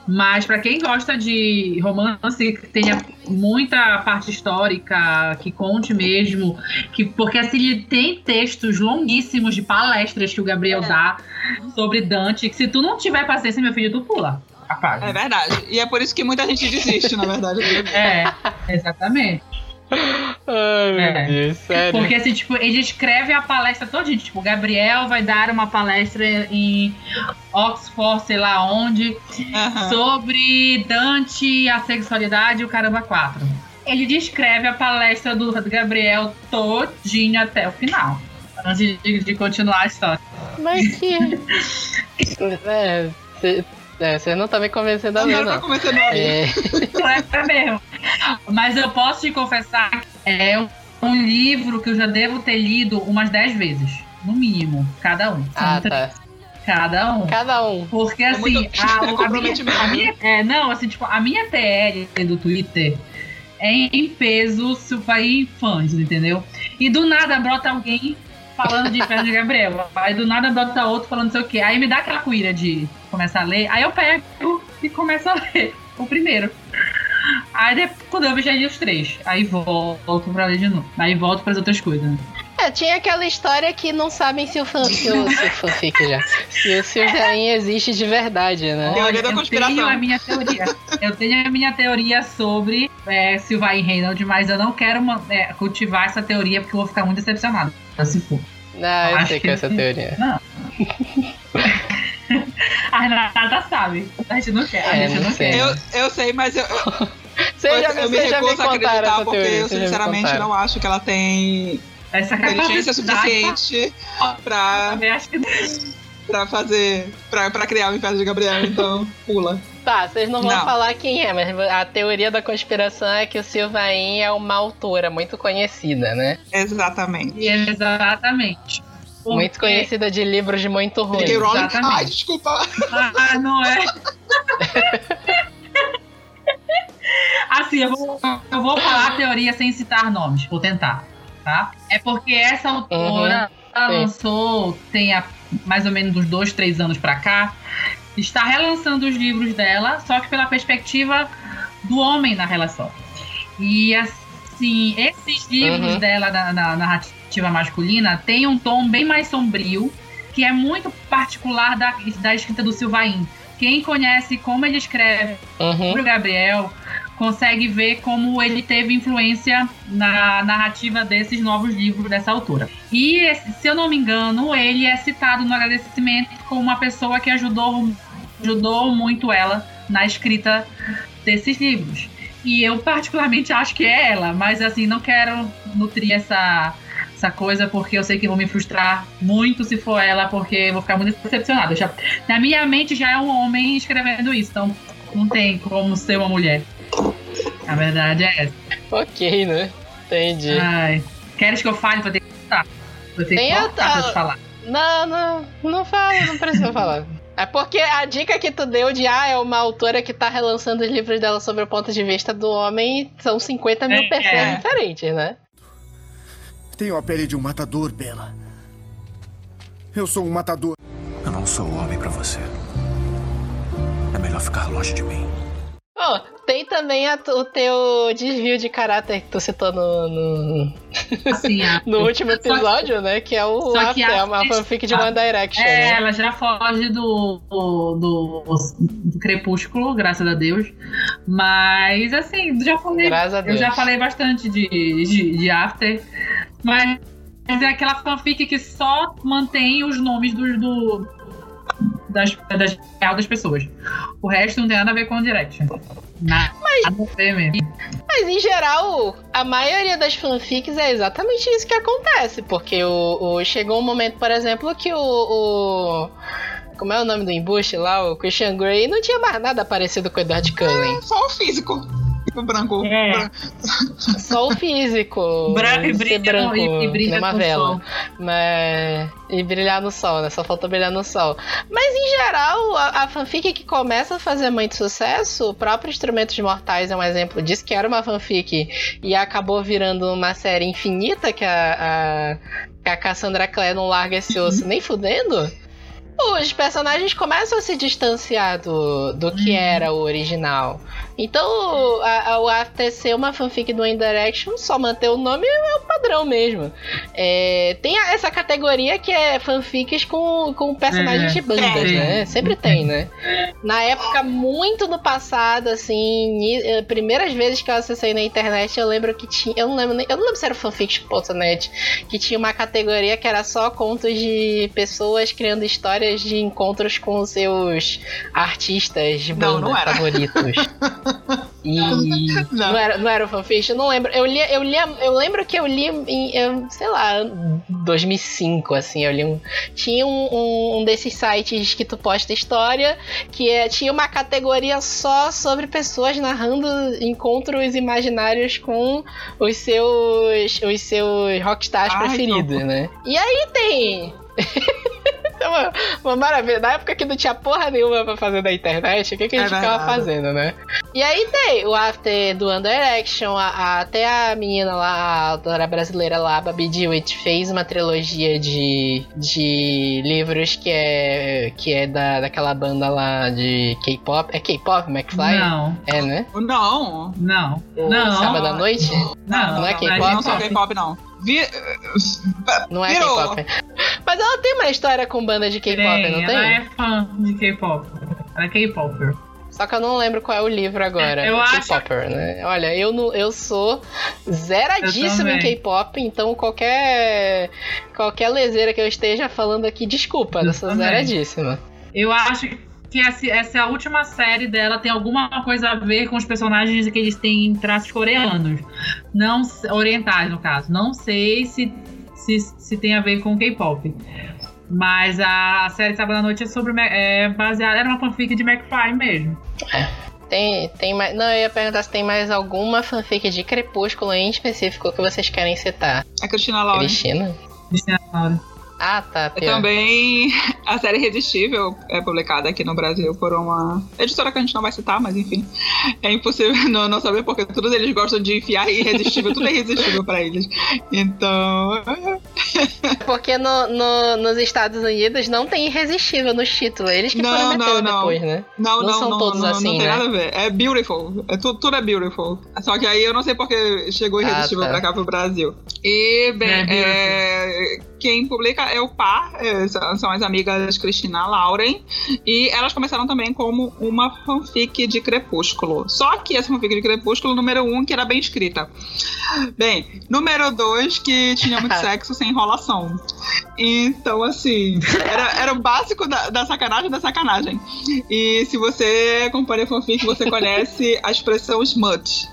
Mas pra quem gosta de romance, que tenha muita parte histórica, que conte mesmo, que porque assim tem textos longuíssimos de palestras que o Gabriel dá sobre Dante, que se tu não tiver paciência, meu filho, tu pula. a página. É verdade. E é por isso que muita gente desiste, na verdade. É, exatamente. Ai, meu É. Deus, sério. Porque assim, tipo, ele escreve a palestra toda, tipo, o Gabriel vai dar uma palestra em Oxford, sei lá onde, sobre Dante, e a sexualidade e o caramba 4. Ele descreve a palestra do Gabriel todinho até o final. Antes de, de continuar a história. Mas que. é, cê- é, vocês não estão me convencendo a Não pra não. começar a É, Não é mesmo. Mas eu posso te confessar que é um, um livro que eu já devo ter lido umas 10 vezes. No mínimo, cada um. Ah, três- tá. Cada um. Cada um. Porque É assim, muito- a, a minha, a minha- é, não, assim, tipo, a minha TL do Twitter é em peso Silvaí fãs, entendeu? E do nada brota alguém falando de Inferno de Gabriel. Aí do nada brota outro falando não sei o quê. Aí me dá aquela cuira de começar a ler. Aí eu pego e começo a ler o primeiro. Aí depois, quando eu vejo já li os três. Aí volto pra ler de novo. Aí volto pras outras coisas. É, tinha aquela história que não sabem se o, fan, se o, se o fanfic já. Se o Silvain existe de verdade, né? Teoria da eu tenho a minha teoria. eu tenho a minha teoria sobre é, Sylvain Reynolds, mas eu não quero é, cultivar essa teoria porque eu vou ficar muito decepcionado. Se for. Não, eu Acho sei que é essa teoria. A Renata sabe. A gente não quer. A É, gente não não sei. quer. Eu, eu sei, mas eu, eu, Você já, eu me você já me recuso a contaram acreditar essa porque teoria. eu sinceramente não acho que ela tem Essa inteligência capacidade suficiente pra, também acho que pra fazer. Pra, pra criar o inferno de Gabriel, então pula. Tá, vocês não vão Não. falar quem é, mas a teoria da conspiração é que o Silvain é uma autora muito conhecida, né? Exatamente. Exatamente. Muito Porque- conhecida de livros de muito ruins. J.K. Rowling. Exatamente. Ai, desculpa. Ah, não é. assim, eu vou, eu vou falar a teoria sem citar nomes, vou tentar, tá? É porque essa autora sim. lançou, tem há mais ou menos uns dois, três anos pra cá, está relançando os livros dela, só que pela perspectiva do homem na relação. E assim, esses livros Uhum. dela na, na narrativa masculina tem um tom bem mais sombrio, que é muito particular da, da escrita do Silvain. Quem conhece como ele escreve Uhum. o Gabriel consegue ver como ele teve influência na narrativa desses novos livros dessa autora. E, se eu não me engano, ele é citado no agradecimento como uma pessoa que ajudou, ajudou muito ela na escrita desses livros. E eu particularmente acho que é ela, mas assim, não quero nutrir essa, essa coisa porque eu sei que vou me frustrar muito se for ela, porque vou ficar muito decepcionada. Já, na minha mente já é um homem escrevendo isso, então não tem como ser uma mulher. A verdade é essa. Ok, né? Entendi. Ai. Queres que eu fale? Vou ter que cortar. Vou ter que Tem a- cortar pra te falar. Não, não, não fala, não precisa falar. É porque a dica que tu deu de ah, é uma autora que tá relançando os livros dela sobre o ponto de vista do homem são 50 mil É. perfis diferentes, né? Tenho a pele de um matador, Bela. Eu sou um matador. Eu não sou homem pra você. É melhor ficar longe de mim. Ó, tem também a- o teu desvio de caráter que tu citou no, no, Assim, a- no último episódio, né? Que é o Só que After, a- é uma fanfic de One Direction, É, né? ela já foge do, do, do, Crepúsculo, graças a Deus. Mas, assim, já falei. Graças a Eu já falei bastante de, de, de After. Mas é aquela fanfic que só mantém os nomes dos, do, das, das, das pessoas. O resto não tem nada a ver com o Direction. Nada, nada a ver mesmo. Mas em geral, a maioria das fanfics é exatamente isso que acontece. Porque o, o- chegou um momento, por exemplo, que o, o- Como é o nome do embuste lá? O Christian Grey não tinha mais nada parecido com o Edward Cullen. Só o físico. Branco. É. branco. Só o físico. Branco e ser brilha, branco, e, e brilha vela. sol. Mas. E brilhar no sol, né? Só falta brilhar no sol. Mas em geral, a, a fanfic que começa a fazer muito sucesso, o próprio Instrumentos Mortais é um exemplo disso, que era uma fanfic e acabou virando uma série infinita que a, a, que a Cassandra Clare não larga esse osso nem fudendo. Os personagens começam a se distanciar do, do que era o original. Então, a, o After ser uma fanfic do One Direction, só manter o nome é o padrão mesmo. É, tem essa categoria que é fanfics com, com personagens É, de bandas, tem. né? Sempre tem, né? Na época, muito no passado, assim, eh, primeiras vezes que eu acessei na internet, eu lembro que tinha. Eu não lembro, eu não lembro se era fanfics.net, que tinha uma categoria que era só contos de pessoas criando histórias de encontros com seus artistas de Não, banda não era. favoritos. E não. era, não era o fanfic? Eu não lembro. Eu li, eu li, eu lembro que eu li em, eu, sei lá, 2005, assim, eu li um, tinha um, um- um desses sites que tu posta história que é- tinha uma categoria só sobre pessoas narrando encontros imaginários com os seus os seus rockstars Ai, preferidos, que né? E aí tem É uma, uma maravilha. Na época que não tinha porra nenhuma pra fazer na internet, o que, que a É gente ficava verdade. fazendo, né? E aí tem o after do One Direction, a- a- até a menina lá, a autora brasileira lá, a Babi Dewitt, fez uma trilogia de, de livros que é, que é da, daquela banda lá de K-pop. É K-pop, McFly? Não, É, né? Não. não, O não. Sábado à noite? Não, Não é K-pop? Não sou K-pop, não. Vi... Não é. K-pop. Mas ela tem uma história com banda de K-pop, Tem, não ela tem? é fã de K-pop. Ela é K-popper. Só que eu não lembro qual é o livro agora. Eu acho- K-popper, né? Olha, eu, não, eu sou zeradíssimo Eu em. K-pop, então qualquer qualquer leseira que eu esteja falando aqui, desculpa, eu, Eu sou também. zeradíssima. Eu acho que essa, essa é a última série dela tem alguma coisa a ver com os personagens que eles têm traços coreanos. Não orientais, no caso. Não sei se, se, se tem a ver com K-pop. Mas a série Sábado à Noite é sobre. É baseada. Era uma fanfic de McFly mesmo. Tem, tem mais. Não, eu ia perguntar se tem mais alguma fanfic de Crepúsculo em específico que vocês querem citar. A Cristina Lauren. Cristina? Cristina Laura. Ah, tá. Pior. Também a série Irresistível é publicada aqui no Brasil por uma editora que a gente não vai citar, mas enfim. É impossível não, não saber porque todos eles gostam de enfiar irresistível, tudo é irresistível pra eles. Então. Porque no, no- nos Estados Unidos não tem irresistível nos títulos. Eles que Não, foram metendo não, não. depois, né? Não, Não não, são não, todos não, assim, não tem né? nada a ver. É beautiful. É tu, tudo é beautiful. Só que aí eu não sei porque chegou irresistível Ah, tá. pra cá pro Brasil. E, bem, É, é, quem publica é o par, é, são, são as amigas Cristina Lauren. E elas começaram também como uma fanfic de Crepúsculo. Só que essa fanfic de Crepúsculo, número um, que era bem escrita. Bem, número dois, que tinha muito sexo sem enrolação. Então, assim, era, era o básico da, da sacanagem da sacanagem. E se você acompanha fanfic, você conhece a expressão smut.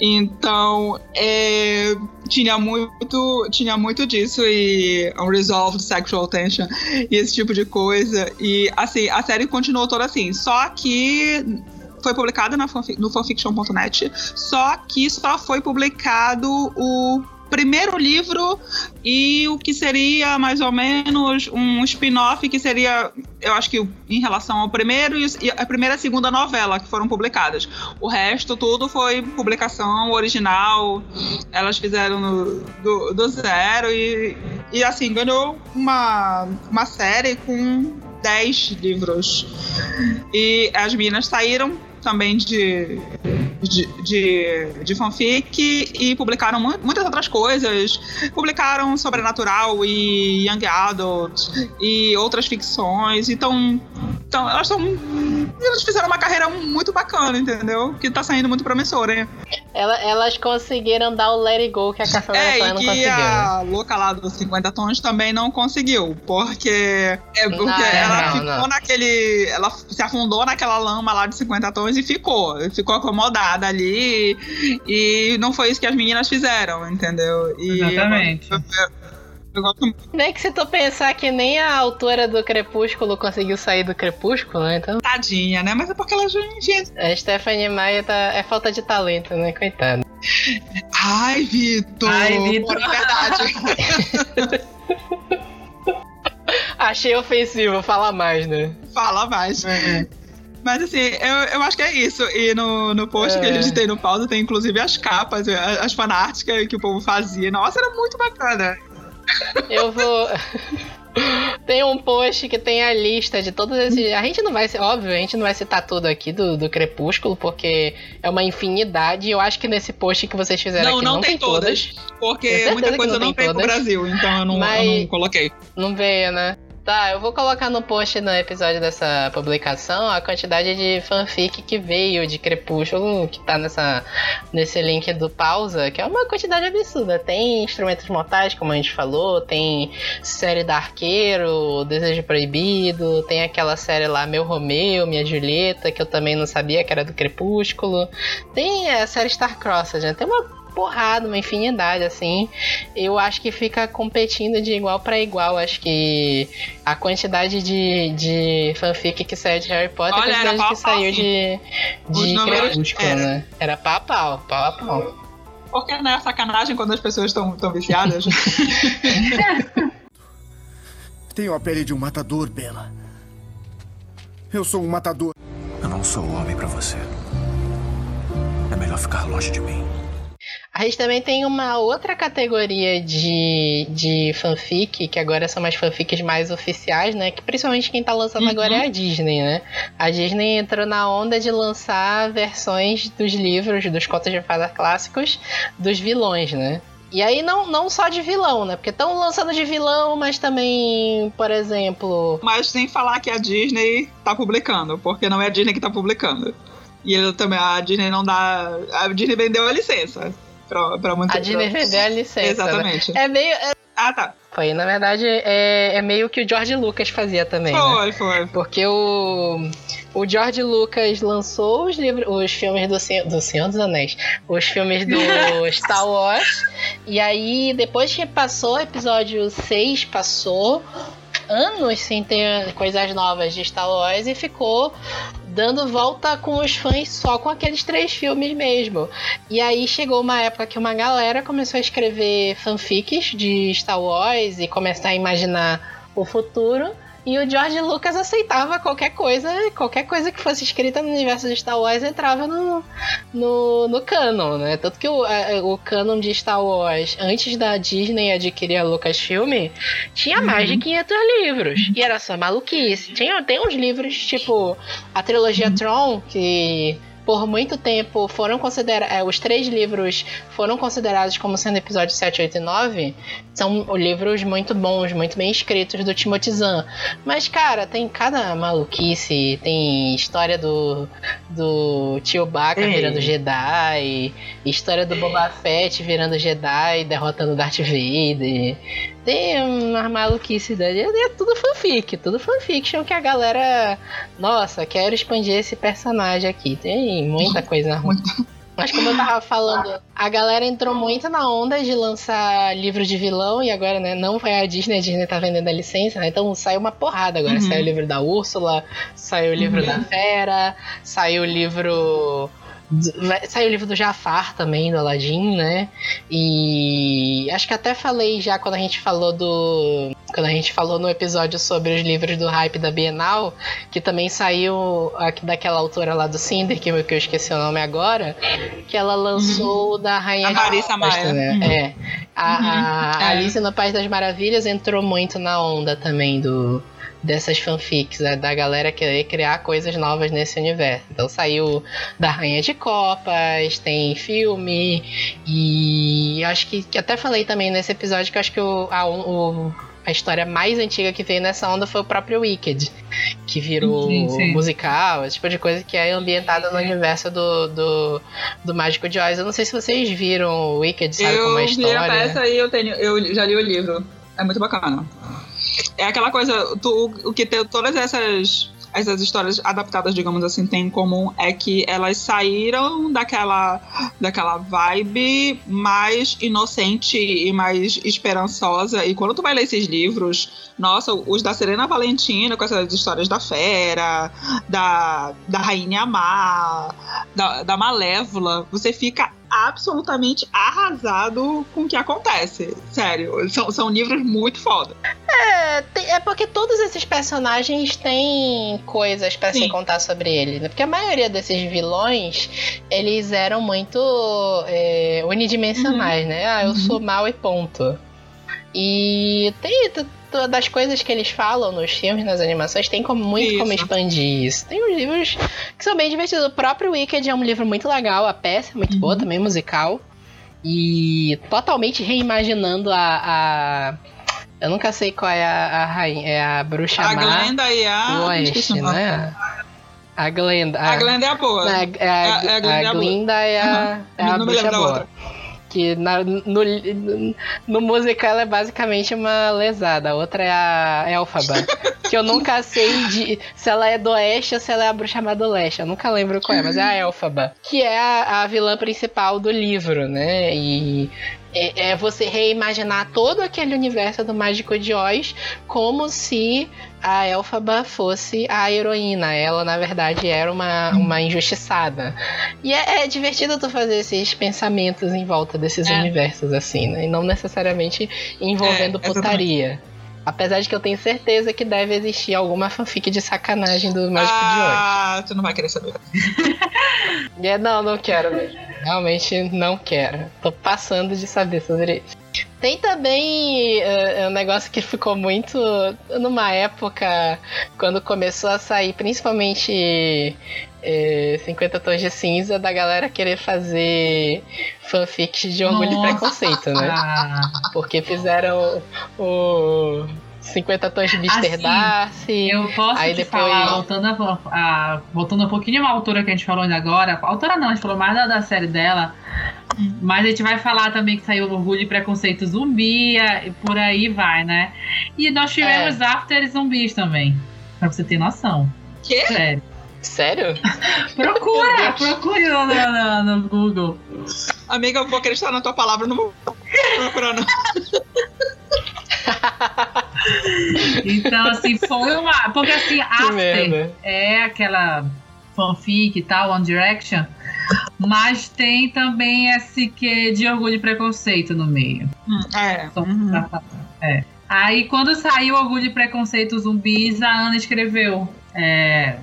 Então, é, tinha muito tinha muito disso e unresolved sexual tension e esse tipo de coisa. E, assim, a série continuou toda assim. Só que foi publicada no fanfiction.net, só que só foi publicado o primeiro livro e o que seria mais ou menos um spin-off que seria, eu acho que em relação ao primeiro e a primeira e segunda novela que foram publicadas. O resto tudo foi publicação original, elas fizeram no- do, do zero e, e assim, ganhou uma, uma série com 10 livros. E as meninas saíram também de, de, de, de fanfic e publicaram mu- muitas outras coisas. Publicaram Sobrenatural e Young Adult e outras ficções. Então, então elas são. Elas fizeram uma carreira muito bacana, entendeu? Que tá saindo muito promissora, hein? Ela- elas conseguiram dar o let it go que a Cassandra É, Clare e não conseguiu. né? a louca lá dos 50 tons também não conseguiu, porque é porque Não, ela não, ficou não. naquele, ela se afundou naquela lama lá de 50 tons e ficou, ficou acomodada ali e não foi isso que as meninas fizeram, entendeu? E Exatamente. Eu gosto muito. Nem que se tu pensar que nem a autora do Crepúsculo conseguiu sair do Crepúsculo, né? Então, Tadinha, né? Mas é porque ela é a Stephanie Meyer tá... é falta de talento, né? Coitada. Ai, Vitor! Ai, Vitor. É verdade. Achei ofensivo, fala mais, né? Fala mais. Mas assim, eu, eu acho que é isso. E no, no post que a É. gente tem no pauta tem inclusive as capas, as fanarts que, que o povo fazia. Nossa, era muito bacana. Eu vou. Tem um post que tem a lista de todos esses. A gente não vai óbvio, a gente não vai citar tudo aqui do, do Crepúsculo, porque é uma infinidade. Eu acho que nesse post que vocês fizeram Não, aqui não não, tem todas. Porque Tenho certeza muita coisa não não tem pro todas. Brasil, então eu não, eu não coloquei. Não veio, né? Tá, eu vou colocar no post no episódio dessa publicação a quantidade de fanfic que veio de Crepúsculo, que tá nessa, nesse link do pausa, que é uma quantidade absurda. Tem instrumentos mortais, como a gente falou, tem série da Arqueiro, Desejo Proibido, tem aquela série lá, Meu Romeu, Minha Julieta, que eu também não sabia que era do Crepúsculo. Tem a série Starcrossed, né? Tem uma porrada, uma infinidade, assim. Eu acho que fica competindo de igual para igual. Acho que a quantidade de, de fanfic que saiu de Harry Potter Olha, e a quantidade que pau, saiu de, de Crepúsculo, era. né? Era pau a pau, pau a pau. Porque não é sacanagem quando as pessoas estão tão viciadas. Tenho a pele de um matador, Bela. Eu sou um matador. Eu não sou homem pra você. É melhor ficar longe de mim. A gente também tem uma outra categoria de, de fanfic, que agora são mais fanfics mais oficiais, né? Que principalmente quem tá lançando Uhum. agora é a Disney, né? A Disney entrou na onda de lançar versões dos livros, dos contos de fada clássicos, dos vilões, né? E aí não, não só de vilão, né? Porque estão lançando de vilão, mas também, por exemplo, Mas sem falar que a Disney tá publicando, porque não é a Disney que tá publicando. E ele também, a Disney não dá. A Disney vendeu a licença pra, pra muitos a Disney vendeu a licença. né? Exatamente. É meio. é- Ah, tá. foi, na verdade, é, é meio que o George Lucas fazia também. né? Foi, foi. Porque o, o George Lucas lançou os livros, os filmes do, Senhor- do Senhor dos Anéis, os filmes do Star Wars, e aí depois que passou o episódio 6, passou anos sem ter coisas novas de Star Wars e ficou dando volta com os fãs só com aqueles três filmes mesmo. E aí chegou uma época que uma galera começou a escrever fanfics de Star Wars e começar a imaginar o futuro. E o George Lucas aceitava qualquer coisa, qualquer coisa que fosse escrita no universo de Star Wars entrava no, no, no canon, né? Tanto que o, o canon de Star Wars, antes da Disney adquirir a Lucasfilm, tinha mais de 500 livros. E era só maluquice. Tinha, tem uns livros, tipo a trilogia Tron, que por muito tempo foram considerados. os três livros foram considerados como sendo episódios 7, 8 e 9. São livros muito bons, muito bem escritos do Timothy Zahn. Mas, cara, tem cada maluquice. Tem história do, do Chewbacca Ei. virando Jedi, história do Boba Fett virando Jedi, derrotando Darth Vader. Tem uma maluquice daí. É tudo fanfic, tudo fanfiction que a galera. Nossa, quero expandir esse personagem aqui. Tem muita coisa ruim. Mas como eu tava falando, a galera entrou muito na onda de lançar livro de vilão e agora, né, não foi a Disney, a Disney tá vendendo a licença, né? Então saiu uma porrada agora. Uhum. Saiu o livro da Úrsula, saiu o livro da Fera, saiu o livro. Vai- Saiu o livro do Jafar também, do Aladdin, né? E acho que até falei já quando a gente falou do. Quando a gente falou no episódio sobre os livros do hype da Bienal, que também saiu aqui daquela autora lá do Cinder, que eu, que eu esqueci o nome agora, que ela lançou o da Rainha A de Marissa Maia. né? Uhum. É. A, a É. Alice no País das Maravilhas entrou muito na onda também do dessas fanfics, né, da galera querer criar coisas novas nesse universo. Então saiu da Rainha de Copas, tem filme, e acho que, que até falei também nesse episódio que eu acho que o, a, o- a história mais antiga que veio nessa onda foi o próprio Wicked, que virou Sim, sim. musical, esse tipo de coisa que é ambientada no universo do, do, do Mágico de Oz. Eu não sei se vocês viram o Wicked, sabe como é a Eu vi a história. peça e eu tenho. Eu já li o livro. É muito bacana. É aquela coisa, tu, o que tem todas essas essas histórias adaptadas, digamos assim, têm em comum é que elas saíram daquela, daquela vibe mais inocente e mais esperançosa. E quando tu vai ler esses livros, nossa, os da Serena Valentina, com essas histórias da fera, da, da Rainha Má, da, da Malévola, você fica absolutamente arrasado com o que acontece. Sério, são, são livros muito foda. É, é porque todos esses personagens têm coisas para se contar sobre eles, né? Porque a maioria desses vilões, eles eram muito é, unidimensionais, uhum. né? Ah, eu uhum. sou mal e ponto. E tem das coisas que eles falam nos filmes, nas animações, tem como, muito isso. como expandir isso. Tem uns livros que são bem divertidos. O próprio Wicked é um livro muito legal, a peça é muito uhum. boa, também musical. E totalmente reimaginando a, a eu nunca sei qual é a, a rainha. É a bruxa a má. A Glenda e a. Oeste, né? A Glenda. A, a Glenda é a boa. É, é, a, a, a, Glenda, a Glinda é a, uhum. é a bruxa boa. Que na, no, no musical ela é basicamente uma lesada. A outra é a Elfaba. que eu nunca sei de, se ela é do oeste ou se ela é a bruxa do leste. Eu nunca lembro qual é, mas é a Elfaba. Que é a, a vilã principal do livro, né? E é, é, você reimaginar todo aquele universo do Mágico de Oz como se a Elfaba fosse a heroína. Ela, na verdade, era uma, uma injustiçada. E é, é divertido tu fazer esses pensamentos em volta desses é. universos, assim, né? E não necessariamente envolvendo é, putaria. Apesar de que eu tenho certeza que deve existir alguma fanfic de sacanagem do Mágico ah, de Oz. Ah, tu não vai querer saber. é, não, não quero mesmo. Realmente não quero. Tô passando de saber sobre isso. Tem também uh, um negócio que ficou muito numa época quando começou a sair, principalmente é, 50 Tons de Cinza, da galera querer fazer fanfics de orgulho Nossa. e preconceito, né? Porque fizeram o. 50 tons de Mr. Assim, Darcy. Eu posso aí depois... falar, voltando, a, a, voltando um pouquinho à autora que a gente falou ainda agora. A autora não, a gente falou mais da, da série dela. Mas a gente vai falar também que saiu Orgulho e Preconceito Zumbi, e por aí vai, né? E nós tivemos é. After Zumbis também, pra você ter noção. Que? Sério. Sério? procura, procure no, no, no, Google. Amiga, eu vou acreditar na tua palavra, não vou procurar não. então, assim, foi uma. Porque assim, After é aquela fanfic e tal, One Direction. Mas tem também esse que de orgulho e preconceito no meio. Hum, é. Uhum. é. Aí quando saiu Orgulho e Preconceito Zumbis, a Ana escreveu. É,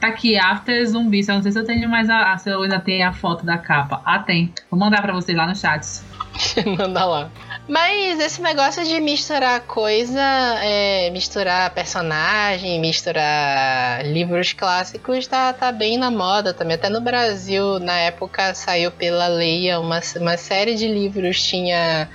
tá aqui, After Zumbis. Eu não sei se eu tenho mais a, se eu ainda tenho a foto da capa. Ah, tem. Vou mandar pra vocês lá no chat. Manda lá. Mas esse negócio de misturar coisa, é, misturar personagem, misturar livros clássicos, tá, tá bem na moda também. Até no Brasil, na época, saiu pela Leia uma, uma série de livros. Tinha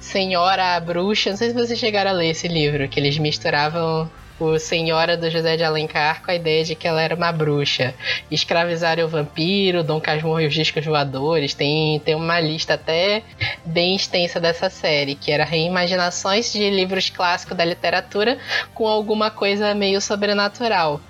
Senhora Bruxa. Não sei se vocês chegaram a ler esse livro, que eles misturavam o Senhora do José de Alencar com a ideia de que ela era uma bruxa. Escravizaram o vampiro, Dom Casmurro e os discos voadores. Tem, tem uma lista até bem extensa dessa série, que era reimaginações de livros clássicos da literatura com alguma coisa meio sobrenatural.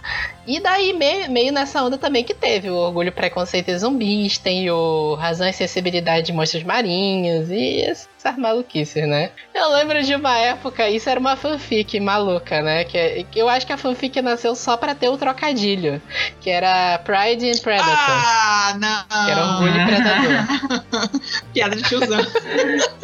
E daí, meio, meio nessa onda também que teve o Orgulho, Preconceito e Zumbis, tem o Razão e Sensibilidade de Monstros Marinhos e essas maluquices, né? Eu lembro de uma época, isso era uma fanfic maluca, né? Que, que eu acho que a fanfic nasceu só pra ter o trocadilho, que era Pride and Predator. Ah, não! Que era Orgulho e Predador. Piada de tiozão.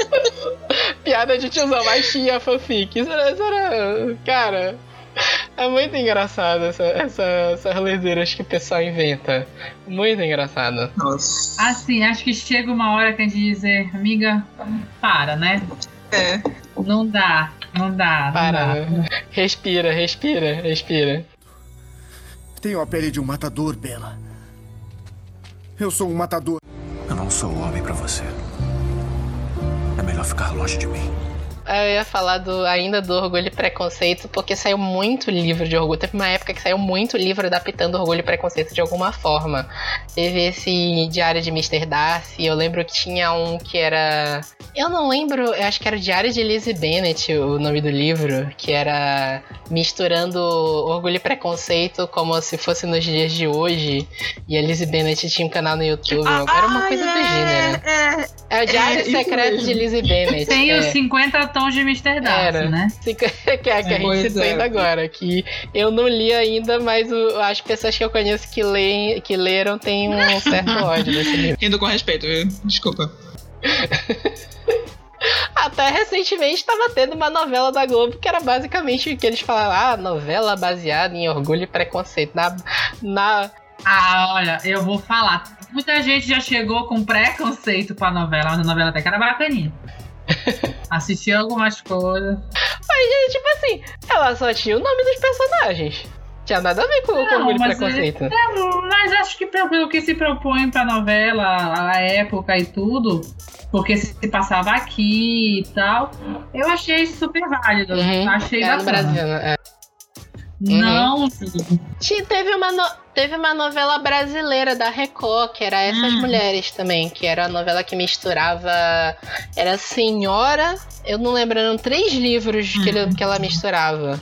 Piada de tiozão, mas tinha fanfic. Isso era, isso era cara... É muito engraçado essa, essa, essas leseiras que o pessoal inventa. Muito engraçado. Nossa. Assim, acho que chega uma hora que a gente dizer, amiga, para, né? É. Não dá, não dá. Para. Não dá. Respira, respira, respira. Tenho a pele de um matador, Bela. Eu sou um matador. Eu não sou homem para você. É melhor ficar longe de mim. Eu ia falar do, ainda do Orgulho e Preconceito, porque saiu muito livro de orgulho. Teve uma época que saiu muito livro adaptando Orgulho e Preconceito de alguma forma. Teve esse Diário de Mr. Darcy, eu lembro que tinha um que era. Eu não lembro, eu acho que era o Diário de Lizzie Bennet, o nome do livro, que era misturando Orgulho e Preconceito como se fosse nos dias de hoje. E a Lizzie Bennet tinha um canal no YouTube. Ah, era uma coisa é, do gênero. É, É o Diário É, Secreto mesmo. de Lizzie Bennet. Tem é. os 50 de Mr. Darcy, Era. né? Que é que a gente Pois citou é. ainda agora, que eu não li ainda, mas o- as pessoas que eu conheço que, leem, que leram têm um certo ódio desse livro. Rindo com respeito, viu? Desculpa. Até recentemente estava tendo uma novela da Globo que era basicamente o que eles falavam, ah, novela baseada em orgulho e preconceito. Na, na, Ah, olha, eu vou falar. Muita gente já chegou com preconceito pra novela, mas a novela até que era bacaninha. Assisti algumas coisas. Mas, tipo assim, ela só tinha o nome dos personagens. Tinha nada a ver com, com Não, orgulho e mas preconceito. É, mas acho que pelo que se propõe pra novela, a época e tudo, porque se passava aqui e tal, eu achei super válido. Uhum, Achei no bacana. Brasil, né? É. Não, Tinha- Teve uma, no- teve uma novela brasileira da Record, que era Essas Hum. Mulheres também, que era a novela que misturava. Era Senhora. Eu não lembro, eram três livros que, ele- Hum. que ela misturava.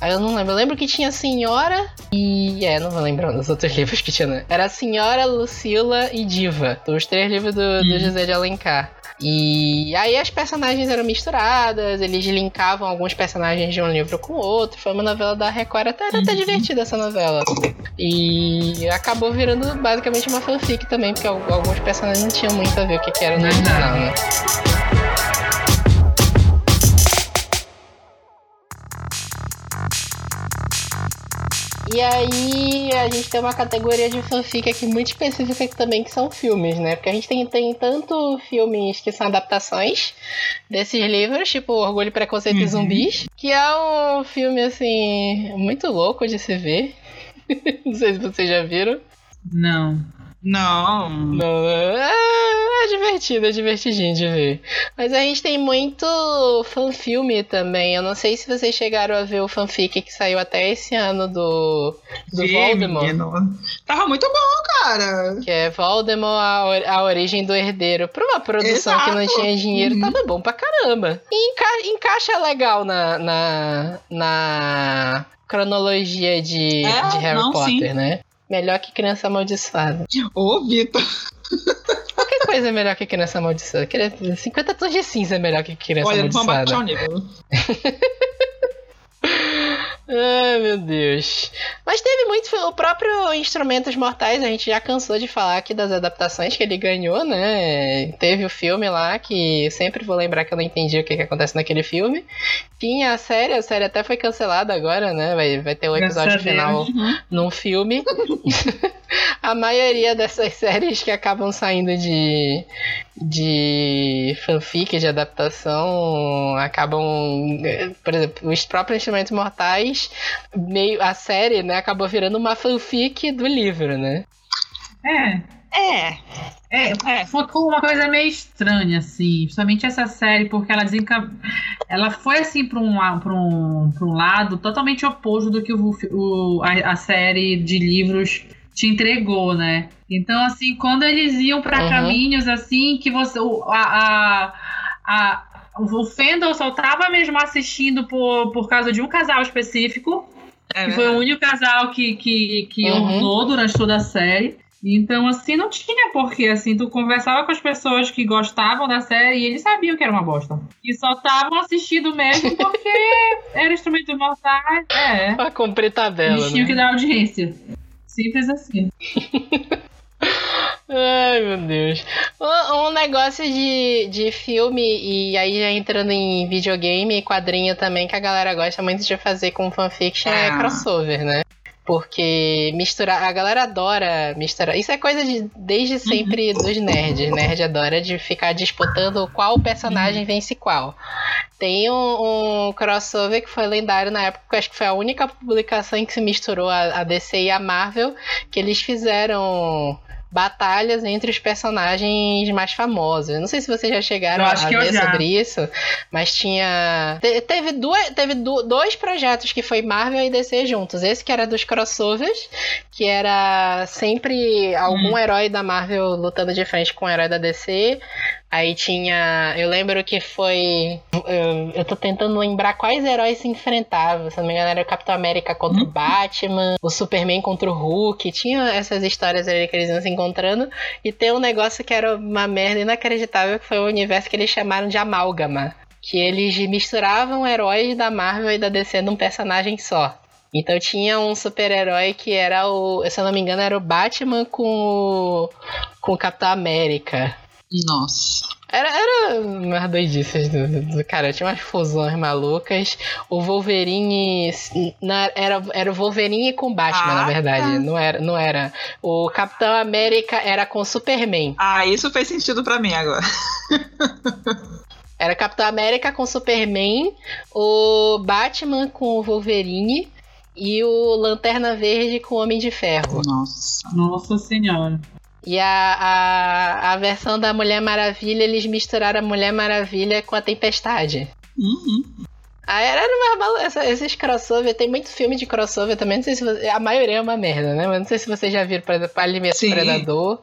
Aí eu não lembro. Eu lembro que tinha Senhora e. É, não vou lembrar dos outros livros que tinha. né? Era Senhora, Lucila e Diva. Os três livros do, do Hum. José de Alencar. E aí as personagens eram misturadas, eles linkavam alguns personagens de um livro com o outro. Foi uma novela da Record, até era até Uhum. divertida essa novela. E acabou virando basicamente uma fanfic também, porque al- alguns personagens não tinham muito a ver o que, que era no original, né? E aí a gente tem uma categoria de fanfic aqui muito específica também que são filmes, né? Porque a gente tem, tem tanto filmes que são adaptações desses livros, tipo Orgulho, Preconceito e Uhum. Zumbis, que é um filme assim muito louco de se ver. Não sei se vocês já viram. não. Não. Não, é, é divertido, é divertidinho de ver. Mas a gente tem muito fanfilme também. Eu não sei se vocês chegaram a ver o fanfic que saiu até esse ano do, do Vi, Voldemort. menino. Tava muito bom, cara. Que é Voldemort, a, or- a origem do herdeiro. Pra uma produção que não Exato. tinha dinheiro, Uhum. tava bom pra caramba. E enca- encaixa legal na, na, na cronologia de, É, de Harry não, Potter, sim. né? Melhor que Criança Amaldiçoada. Ô, Vitor. Qualquer coisa é melhor que Criança Amaldiçoada. Queria- 50 tons de cinza é melhor que Criança Olha, vamos baixar Amaldiçoada. o nível. Ai, meu Deus. Mas teve muito. O próprio Instrumentos Mortais, a gente já cansou de falar aqui das adaptações que ele ganhou, né? Teve o filme lá, que sempre vou lembrar que eu não entendi o que, que acontece naquele filme. Tinha a série, a série até foi cancelada agora, né? Vai, vai ter o Graças episódio final Uhum. num filme. a maioria dessas séries que acabam saindo de, de fanfic, de adaptação, acabam. Por exemplo, os próprios Instrumentos Mortais, meio, a série, né, acabou virando uma fanfic do livro, né? É. É. É, É. ficou uma coisa meio estranha, assim, principalmente essa série, porque ela desenca... ela foi assim para um, pra um, pra um lado totalmente oposto do que o, o- a, a série de livros te entregou, né? Então, assim, quando eles iam para Uhum. caminhos assim, que você. O, a, a, a- o Fendel só tava mesmo assistindo por, por causa de um casal específico, É que foi o único casal que, que, que Uhum. ornou durante toda a série. Então, assim, não tinha porquê, assim, tu conversava com as pessoas que gostavam da série e eles sabiam que era uma bosta. E só estavam assistindo mesmo porque era instrumento mortais, é. Pra cumprir tabela, Eles tinham né? que dar audiência. Simples assim. Ai, meu Deus. Um, um negócio de, de filme, e aí já entrando em videogame e quadrinho também, que a galera gosta muito de fazer com fanfiction é Ah. crossover, né? Porque misturar. A galera adora misturar. Isso é coisa de desde sempre dos nerds. Nerd adora de ficar disputando qual personagem vence qual. Tem um, um crossover que foi lendário na época, acho que foi a única publicação em que se misturou a, a DC e a Marvel, que eles fizeram batalhas entre os personagens mais famosos. Eu não sei se vocês já chegaram a ver sobre isso, mas tinha. te- teve duas, teve du- dois projetos que foi Marvel e DC juntos. Esse que era dos crossovers, que era sempre algum herói da Marvel lutando de frente com o herói da DC. Aí tinha. Eu lembro que foi. Eu, eu tô tentando lembrar quais heróis se enfrentavam. Se não me engano, era o Capitão América contra o Batman, o Superman contra o Hulk. Tinha essas histórias ali que eles iam se encontrando. E tem um negócio que era uma merda inacreditável, que foi o universo que eles chamaram de amálgama. Que eles misturavam heróis da Marvel e da DC num personagem só. Então tinha um super-herói que era o. Se eu não me engano, era o Batman com o. com o Capitão América. Nossa. Era, era umas doidices do, do, do cara, tinha umas fusões malucas. O Wolverine. na- era, era o Wolverine com Batman, Ah, na verdade. tá. Não, era, não era. O Capitão América era com o Superman. Ah, isso fez sentido pra mim agora. Era Capitão América com o Superman, o Batman com o Wolverine e o Lanterna Verde com o Homem de Ferro. Nossa. Nossa senhora. E a, a, a versão da Mulher Maravilha, eles misturaram a Mulher Maravilha com a Tempestade. Uhum. Ah, era uma esses crossover, tem muito filme de crossover também, não sei se você, a maioria é uma merda, né? Mas não sei se vocês já viram, por exemplo, Alimento. Predador.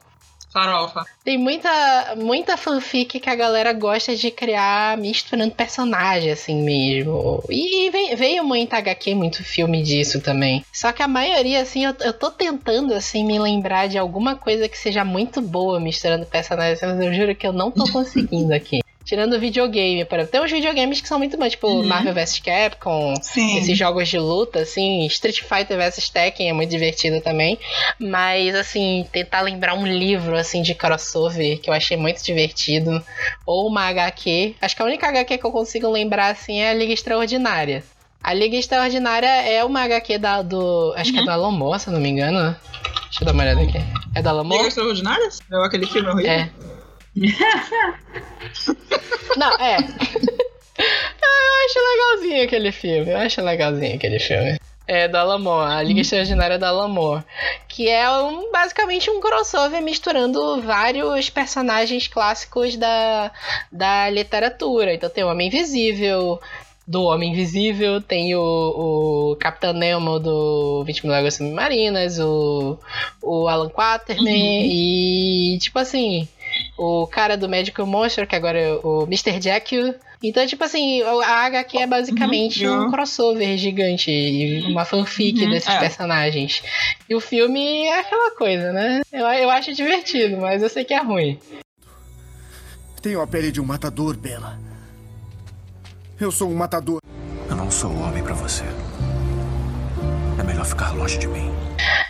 Farofa. Tem muita, muita fanfic que a galera gosta de criar misturando personagem, assim mesmo. E veio muito HQ, muito filme disso também. Só que a maioria, assim, eu, eu tô tentando, assim, me lembrar de alguma coisa que seja muito boa misturando personagens, mas eu juro que eu não tô conseguindo aqui. Tirando videogame, por exemplo. Tem uns videogames que são muito bons, tipo Uhum. Marvel vs Capcom, Sim. esses jogos de luta, assim, Street Fighter vs Tekken é muito divertido também. Mas, assim, tentar lembrar um livro, assim, de crossover que eu achei muito divertido. Ou uma HQ. Acho que a única HQ que eu consigo lembrar, assim, é a Liga Extraordinária. A Liga Extraordinária é uma HQ da, do. Acho que é do Alomor, se eu não me engano. Deixa eu dar uma olhada aqui. É do Alomor? Liga Extraordinárias? É aquele filme horrível? É. Não, é. Eu acho legalzinho aquele filme. Eu acho legalzinho aquele filme. É do Alamor, a Liga Extraordinária do Alamor. Que é um, basicamente um crossover misturando vários personagens clássicos da, da literatura. Então tem o Homem Invisível, do Homem Invisível, tem o, o Capitão Nemo do 20 Mil Léguas Submarinas, o, o Alan Quaterman e tipo assim, o cara do Magical Monster, que agora é o Mr. Jekyll. Então, tipo assim, a HQ é basicamente Uhum. um crossover gigante, e uma fanfic Uhum, desses é. personagens. E o filme é aquela coisa, né? Eu, eu acho divertido, mas eu sei que é ruim. Tenho a pele de um matador, Bela. Eu sou um matador. Eu não sou homem pra você. É melhor ficar longe de mim.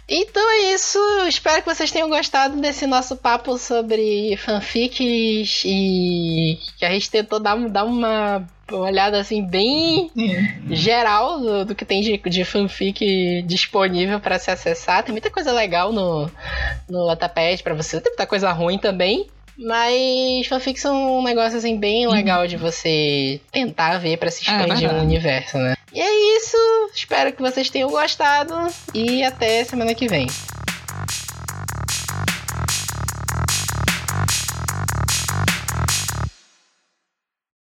Então é isso. Espero que vocês tenham gostado desse nosso papo sobre fanfics e que a gente tentou dar, dar uma olhada assim bem geral do, do que tem de, de fanfic disponível para se acessar. Tem muita coisa legal no, no Latapad para você, tem muita coisa ruim também. Mas fanfics são um negócio assim bem legal de você tentar ver para se É, expandir verdade. um universo, né? E é isso. Espero que vocês tenham gostado e até semana que vem.